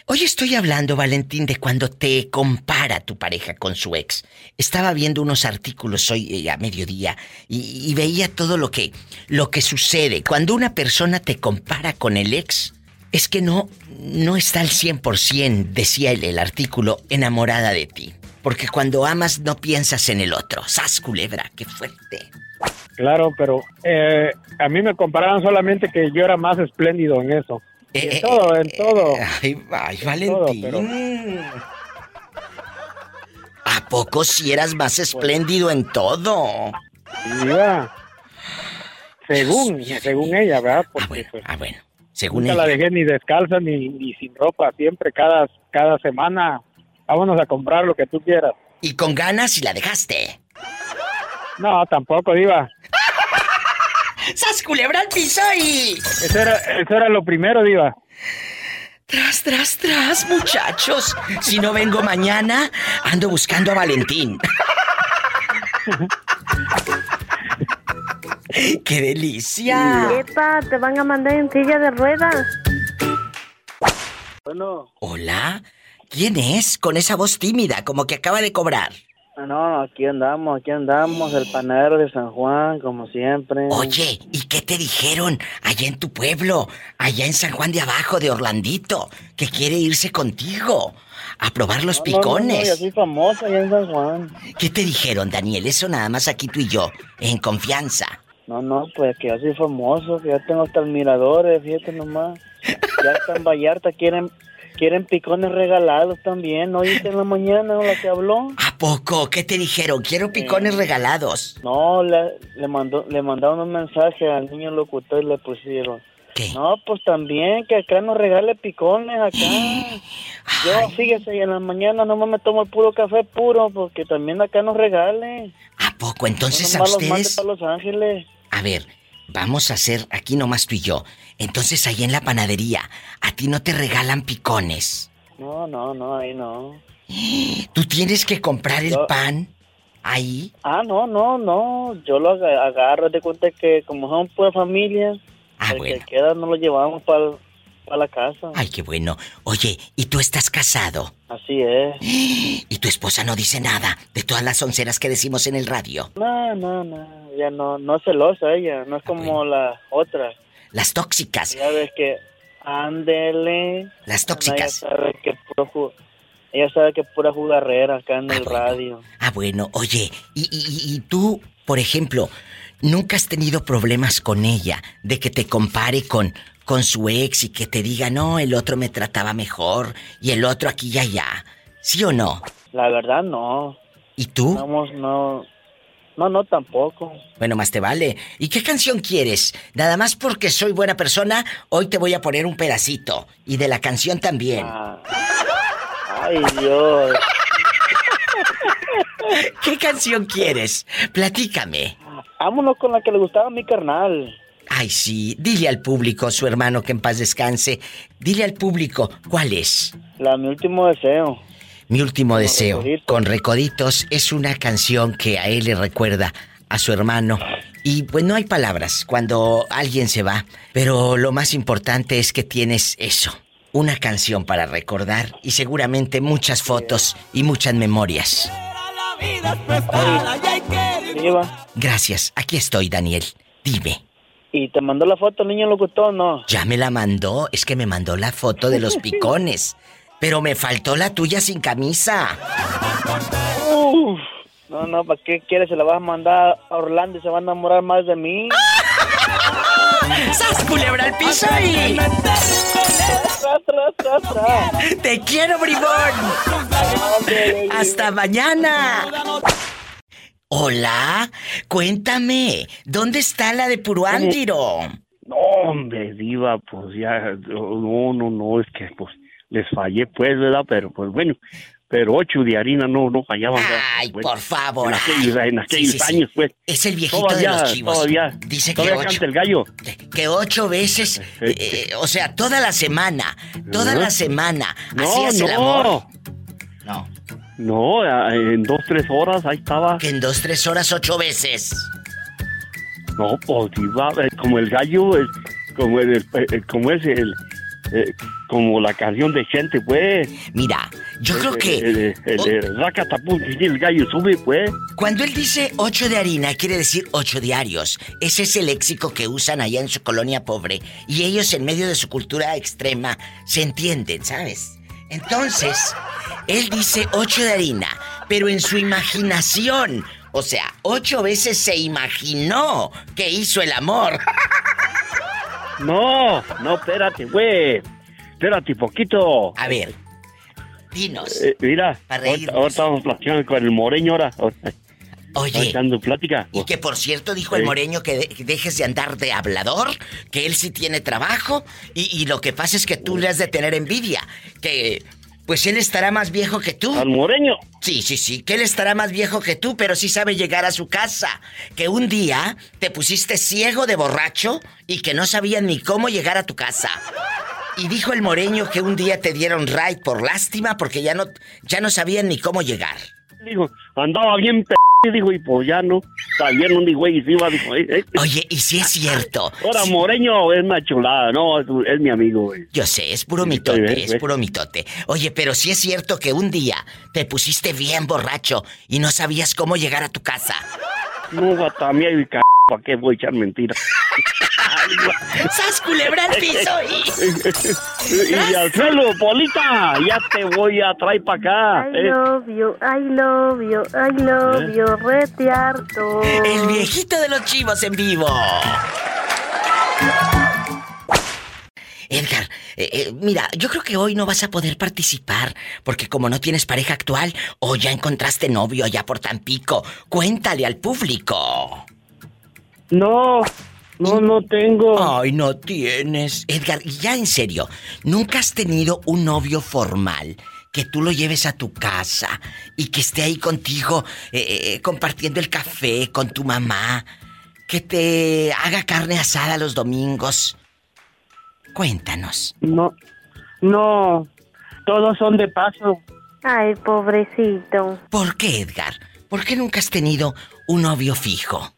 Hoy estoy hablando, Valentín, de cuando te compara tu pareja con su ex. Estaba viendo unos artículos hoy eh, a mediodía y, veía todo lo que, lo que sucede. Cuando una persona te compara con el ex, es que no, no está al 100%, decía el, el artículo, enamorada de ti. Porque cuando amas no piensas en el otro. ¡Sas, culebra! ¡Qué fuerte! Claro, pero eh, a mí me comparaban solamente que yo era más espléndido en eso. en todo, en todo. Ay, ay, En todo, Valentín. pero- ¿A poco si eras más espléndido en todo? Diva, según, según ella, ¿verdad? Porque, pues, ah, bueno. Según nunca ella. la dejé ni descalza ni, ni sin ropa. Siempre, cada, cada semana, vámonos a comprar lo que tú quieras. Y con ganas y la dejaste. No, tampoco, Diva. ¡Sas culebra al piso y... Eso era, eso era lo primero, Diva. Tras, tras, tras, muchachos. Si no vengo mañana, ando buscando a Valentín. ¡Qué delicia! Epa, te van a mandar en silla de ruedas. Bueno, Hola, ¿quién es? Con esa voz tímida, como que acaba de cobrar. ah, no, aquí andamos, aquí andamos, el panadero de San Juan, como siempre. Oye, ¿y qué te dijeron allá en tu pueblo, allá en San Juan de Abajo, de Orlandito, que quiere irse contigo a probar los No, no, no, picones? yo soy famosa allá en San Juan. ¿Qué te dijeron, Daniel? Eso nada más aquí tú y yo, en confianza. No, no, pues que yo soy famoso, que ya tengo hasta admiradores, fíjate nomás. Ya en Vallarta quieren, quieren picones regalados también, ¿no oíste en la mañana la que habló? ¿A poco? ¿Qué te dijeron? Quiero picones regalados. No, le, le mandó, le mandaron un mensaje al niño locutor y le pusieron. No, pues también que acá nos regale picones acá. Yo, fíjese, y en la mañana nomás me tomo el puro café puro porque también acá nos regale. ¿A poco? Entonces No a nomás los ustedes... para Los Ángeles. A ver, vamos a hacer aquí nomás tú y yo. Entonces ahí en la panadería, a ti no te regalan picones. No, no, no, ahí no. Tú tienes que comprar el Yo- pan ahí. Ah, no, no, no. Yo lo aga- agarro de cuenta que como son pues familia, Ah, el bueno. que queda no lo llevamos para la casa. Ay, qué bueno. Oye, ¿y tú estás casado? Así es. ¿Y tu esposa no dice nada de todas las onceras que decimos en el radio? No, no, no. Ya no, no es celosa ella. No es como la otra. Las tóxicas. Ya ves que ándele. Las No, ella tóxicas. sabe que puro ella sabe que pura jugarrera acá en el radio. Ah, bueno, oye, y, y- y tú, por ejemplo, nunca has tenido problemas con ella de que te compare con, con su ex y que te diga, no, el otro me trataba mejor y el otro aquí y allá. ¿Sí o no? La verdad no. ¿Y tú? Vamos, no. No, no tampoco. Bueno, más te vale. ¿Y qué canción quieres? Nada más porque soy buena persona, hoy te voy a poner un pedacito. Y de la canción también. Ay, Dios. ¿Qué canción quieres? Platícame. Vámonos con la que le gustaba a mi carnal. Ay, sí, dile al público, su hermano que en paz descanse. Dile al público, ¿cuál es? La mi último deseo. Mi último deseo, Recoditos. con Recoditos, es una canción que a él le recuerda a su hermano. Y pues no hay palabras cuando alguien se va, pero lo más importante es que tienes eso, una canción para recordar y seguramente muchas fotos y muchas memorias. Gracias, aquí estoy, Daniel. Dime. ¿Y te mandó la foto niño locutor no? Ya me la mandó, es que me mandó la foto de los picones. Pero me faltó la tuya sin camisa. Uf. No, no, ¿para qué quieres? Se la vas a mandar a Orlando y se va a enamorar más de mí. ¡Sas, culebra al piso y... ¡Te quiero, bribón! ¡Hasta mañana! Hola, cuéntame, ¿dónde está la de Puruándiro? No, hombre, diva, pues ya, no, no, no, es que pues les fallé pues, ¿verdad? Pero pues bueno, pero ocho de harina no, no fallaban. Ay, Bueno, por favor. En aquellos, ay. en aquellos Sí, sí, sí. años, pues. Es el viejito Todavía, de los chivos. Todavía, Dice que ocho. canta el gallo. Que ocho veces, eh, o sea, toda la semana, toda la semana, No, hacías el no. amor. No. No, en dos, tres horas ahí estaba. Que en dos, tres horas, ocho veces. No, pues diva, eh, como el gallo, como el, el- el- como es el, eh, como la canción de Chente, pues. Mira, yo creo que... El, el, y el gallo sube, pues. Cuando él dice ocho de harina, quiere decir ocho diarios. Ese es el léxico que usan allá en su colonia pobre. Y ellos, en medio de su cultura extrema, se entienden, ¿sabes? Entonces, él dice ocho de harina, pero en su imaginación. O sea, ocho veces se imaginó que hizo el amor. No, no, espérate, güey. Espérate poquito. A ver, dinos. Eh, mira, ahora estamos platicando con el moreño ahora. Oye. Echando plática. Y que por cierto dijo el moreño que, de- que dejes de andar de hablador, que él sí tiene trabajo y, y lo que pasa es que tú le has de tener envidia, que pues él estará más viejo que tú. ¿Al moreño? Sí, sí, sí, que él estará más viejo que tú, pero sí sabe llegar a su casa. Que un día te pusiste ciego de borracho y que no sabían ni cómo llegar a tu casa. Y dijo el moreño que un día te dieron ride por lástima porque ya no, ya no sabían ni cómo llegar. Dijo, andaba bien p... Dijo, y pues ya no. También un güey encima dijo, eh, eh. Oye, y si es cierto. Ahora, Moreño es una chulada, no, es, es mi amigo, güey. Yo sé, es puro mitote, es puro mitote. Oye, pero si es cierto que un día te pusiste bien borracho y no sabías cómo llegar a tu casa. No, gata mía y c... ¿Para qué voy a echar mentiras? ¡Sas culebra al piso y al suelo, Polita, ya te voy a traer para acá. I eh. love you, I love you, I love ¿Eh? you, rete harto. El viejito de los chivos en vivo. Edgar, eh, eh, mira, yo creo que hoy no vas a poder participar, porque como no tienes pareja actual, o ya encontraste novio allá por Tampico, cuéntale al público. No, no, no tengo. Ay, no tienes. Edgar, ya en serio, ¿nunca has tenido un novio formal que tú lo lleves a tu casa y que esté ahí contigo eh, compartiendo el café con tu mamá? Que te haga carne asada los domingos. Cuéntanos. No, no, todos son de paso. Ay, pobrecito. ¿Por qué, Edgar? ¿Por qué nunca has tenido un novio fijo?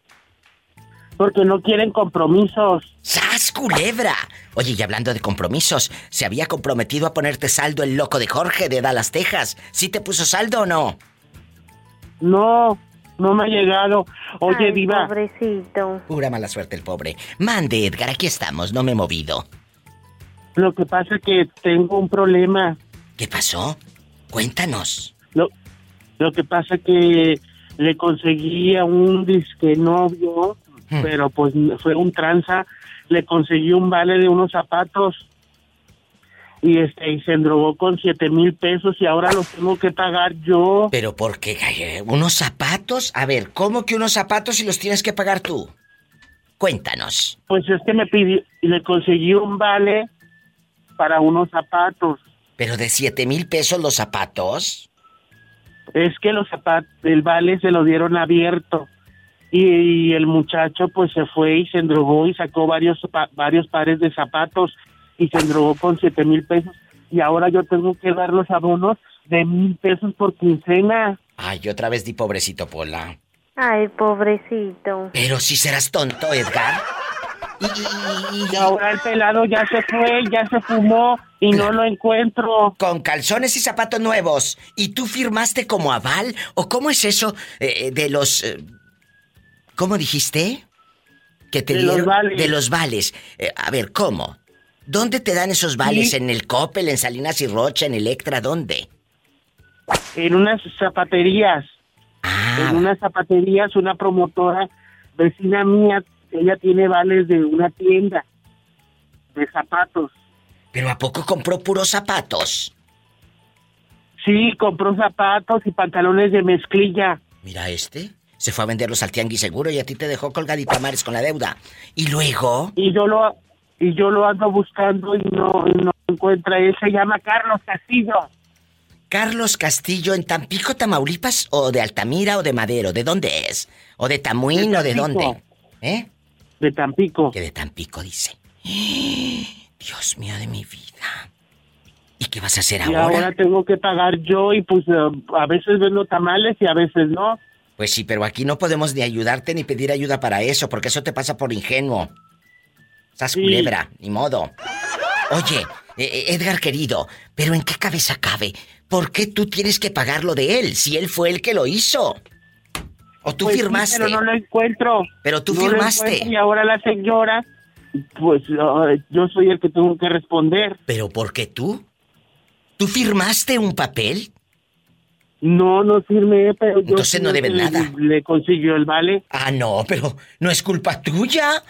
Porque no quieren compromisos. ¡Sas, culebra! Oye, y hablando de compromisos, se había comprometido a ponerte saldo el loco de Jorge de Dallas, Texas. ¿Sí te puso saldo o no? No, no me ha llegado. Oye, Ay, Diva. pobrecito. Pura mala suerte el pobre. Mande, Edgar, aquí estamos, no me he movido. Lo que pasa es que tengo un problema. ¿Qué pasó? Cuéntanos. Lo, lo que pasa es que le conseguí a un disque novio, Hmm. pero pues fue un tranza. Le conseguí un vale de unos zapatos y este y se endrogó con siete mil pesos y ahora los tengo que pagar yo. ¿Pero por qué? eh, ¿Unos zapatos? A ver, ¿cómo que unos zapatos y los tienes que pagar tú? Cuéntanos. Pues es que me pidió y le conseguí un vale para unos zapatos. ¿Pero de siete mil pesos los zapatos? Es que los zapatos, el vale se lo dieron abierto. Y, el muchacho pues se fue y se endrogó y sacó varios pa- varios pares de zapatos y se endrogó con siete mil pesos. Y ahora yo tengo que dar los abonos de mil pesos por quincena. Ay, otra vez di pobrecito Pola. Ay, pobrecito. Pero si serás tonto, Edgar. Y ahora el pelado ya se fue, ya se fumó y no lo encuentro. Con calzones y zapatos nuevos. ¿Y tú firmaste como aval? ¿O cómo es eso eh, de los... eh, ¿Cómo dijiste? Que te De los vales. De los vales. Eh, a ver, ¿cómo? ¿Dónde te dan esos vales? Sí. ¿En el Coppel, en Salinas y Rocha, en Electra? ¿Dónde? En unas zapaterías. Ah. En unas zapaterías, una promotora vecina mía, ella tiene vales de una tienda de zapatos. ¿Pero a poco compró puros zapatos? Sí, compró zapatos y pantalones de mezclilla. Mira este. Se fue a venderlos al tianguis seguro y a ti te dejó colgadita mares con la deuda. ¿Y luego? Y yo lo y yo lo ando buscando y no, y no encuentra. Él se llama Carlos Castillo. Carlos Castillo en Tampico, Tamaulipas, o de Altamira o de Madero, ¿de dónde es? ¿O de Tamuín De o de dónde? ¿Eh? De Tampico. Que de Tampico dice. Dios mío de mi vida. ¿Y qué vas a hacer Y ahora? ahora tengo que pagar yo y pues eh, a veces vendo tamales y a veces no. Pues sí, pero aquí no podemos ni ayudarte ni pedir ayuda para eso, porque eso te pasa por ingenuo. Sí. culebra, ni modo. Oye, eh, eh, Edgar querido, pero ¿en qué cabeza cabe? ¿Por qué tú tienes que pagar lo de él si él fue el que lo hizo? ¿O tú Pues sí, firmaste? pero no lo encuentro. Pero tú No firmaste. Y ahora la señora, pues ay, yo soy el que tengo que responder. ¿Pero por qué tú? ¿Tú firmaste un papel? No, no firmé, pero yo... Entonces no deben nada. Le consiguió el vale. Ah, no, pero no es culpa tuya.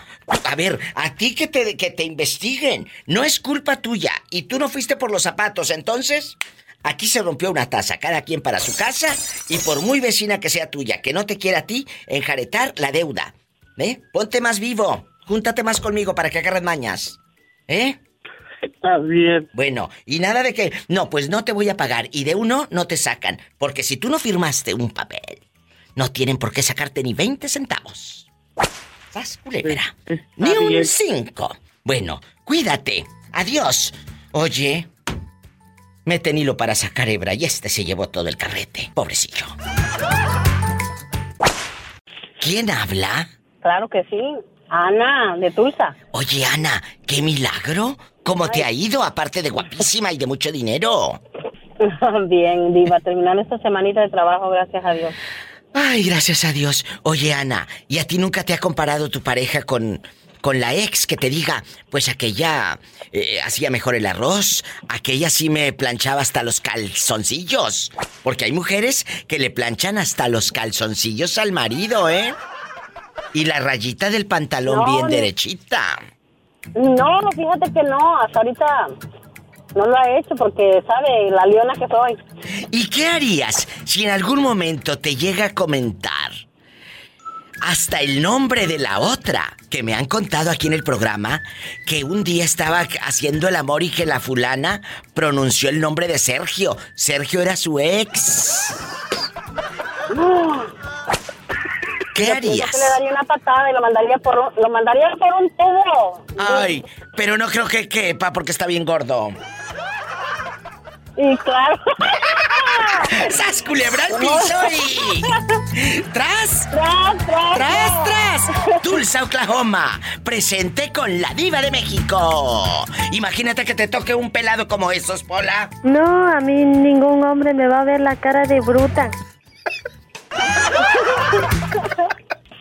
A ver, a ti que te, que te investiguen. No es culpa tuya. Y tú no fuiste por los zapatos. Entonces, aquí se rompió una taza. Cada quien para su casa. Y por muy vecina que sea tuya, que no te quiera a ti, enjaretar la deuda. ¿Eh? Ponte más vivo. Júntate más conmigo para que agarres mañas. ¿Eh? Está bien. Bueno, y nada de que, no, pues no te voy a pagar. Y de uno no te sacan. Porque si tú no firmaste un papel, no tienen por qué sacarte ni 20 centavos. ¿Sas, culebra? Ni un bien. cinco. Bueno, cuídate. Adiós. Oye, meten hilo para sacar hebra y este se llevó todo el carrete. Pobrecillo. ¿Quién habla? Claro que sí. Ana, de Tulsa. Oye, Ana, qué milagro. ¿Cómo te ha ido? Aparte de guapísima y de mucho dinero. Bien, Diva, terminando esta semanita de trabajo, gracias a Dios. Ay, gracias a Dios. Oye, Ana, ¿y a ti nunca te ha comparado tu pareja con, con la ex que te diga, pues aquella eh, hacía mejor el arroz, aquella sí me planchaba hasta los calzoncillos? Porque hay mujeres que le planchan hasta los calzoncillos al marido, ¿eh? Y la rayita del pantalón No, bien derechita. No, fíjate que no, hasta ahorita no lo ha hecho porque, ¿sabe? La leona que soy. ¿Y qué harías si en algún momento te llega a comentar hasta el nombre de la otra? Que me han contado aquí en el programa que un día estaba haciendo el amor y que la fulana pronunció el nombre de Sergio. Sergio era su ex. ¿Qué harías? le daría una patada y lo mandaría por un, lo mandaría por un tubo. Ay, pero no creo que quepa porque está bien gordo. Y claro. ¡Sas culebra al piso y... ¡Tras! ¡Tras, tras! ¡Tras, tras! Tulsa, Oklahoma, presente con la diva de México. Imagínate que te toque un pelado como esos, Pola. No, a mí ningún hombre me va a ver la cara de bruta.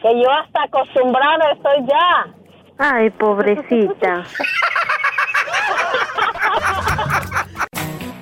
Que yo hasta acostumbrada estoy ya. Ay, pobrecita.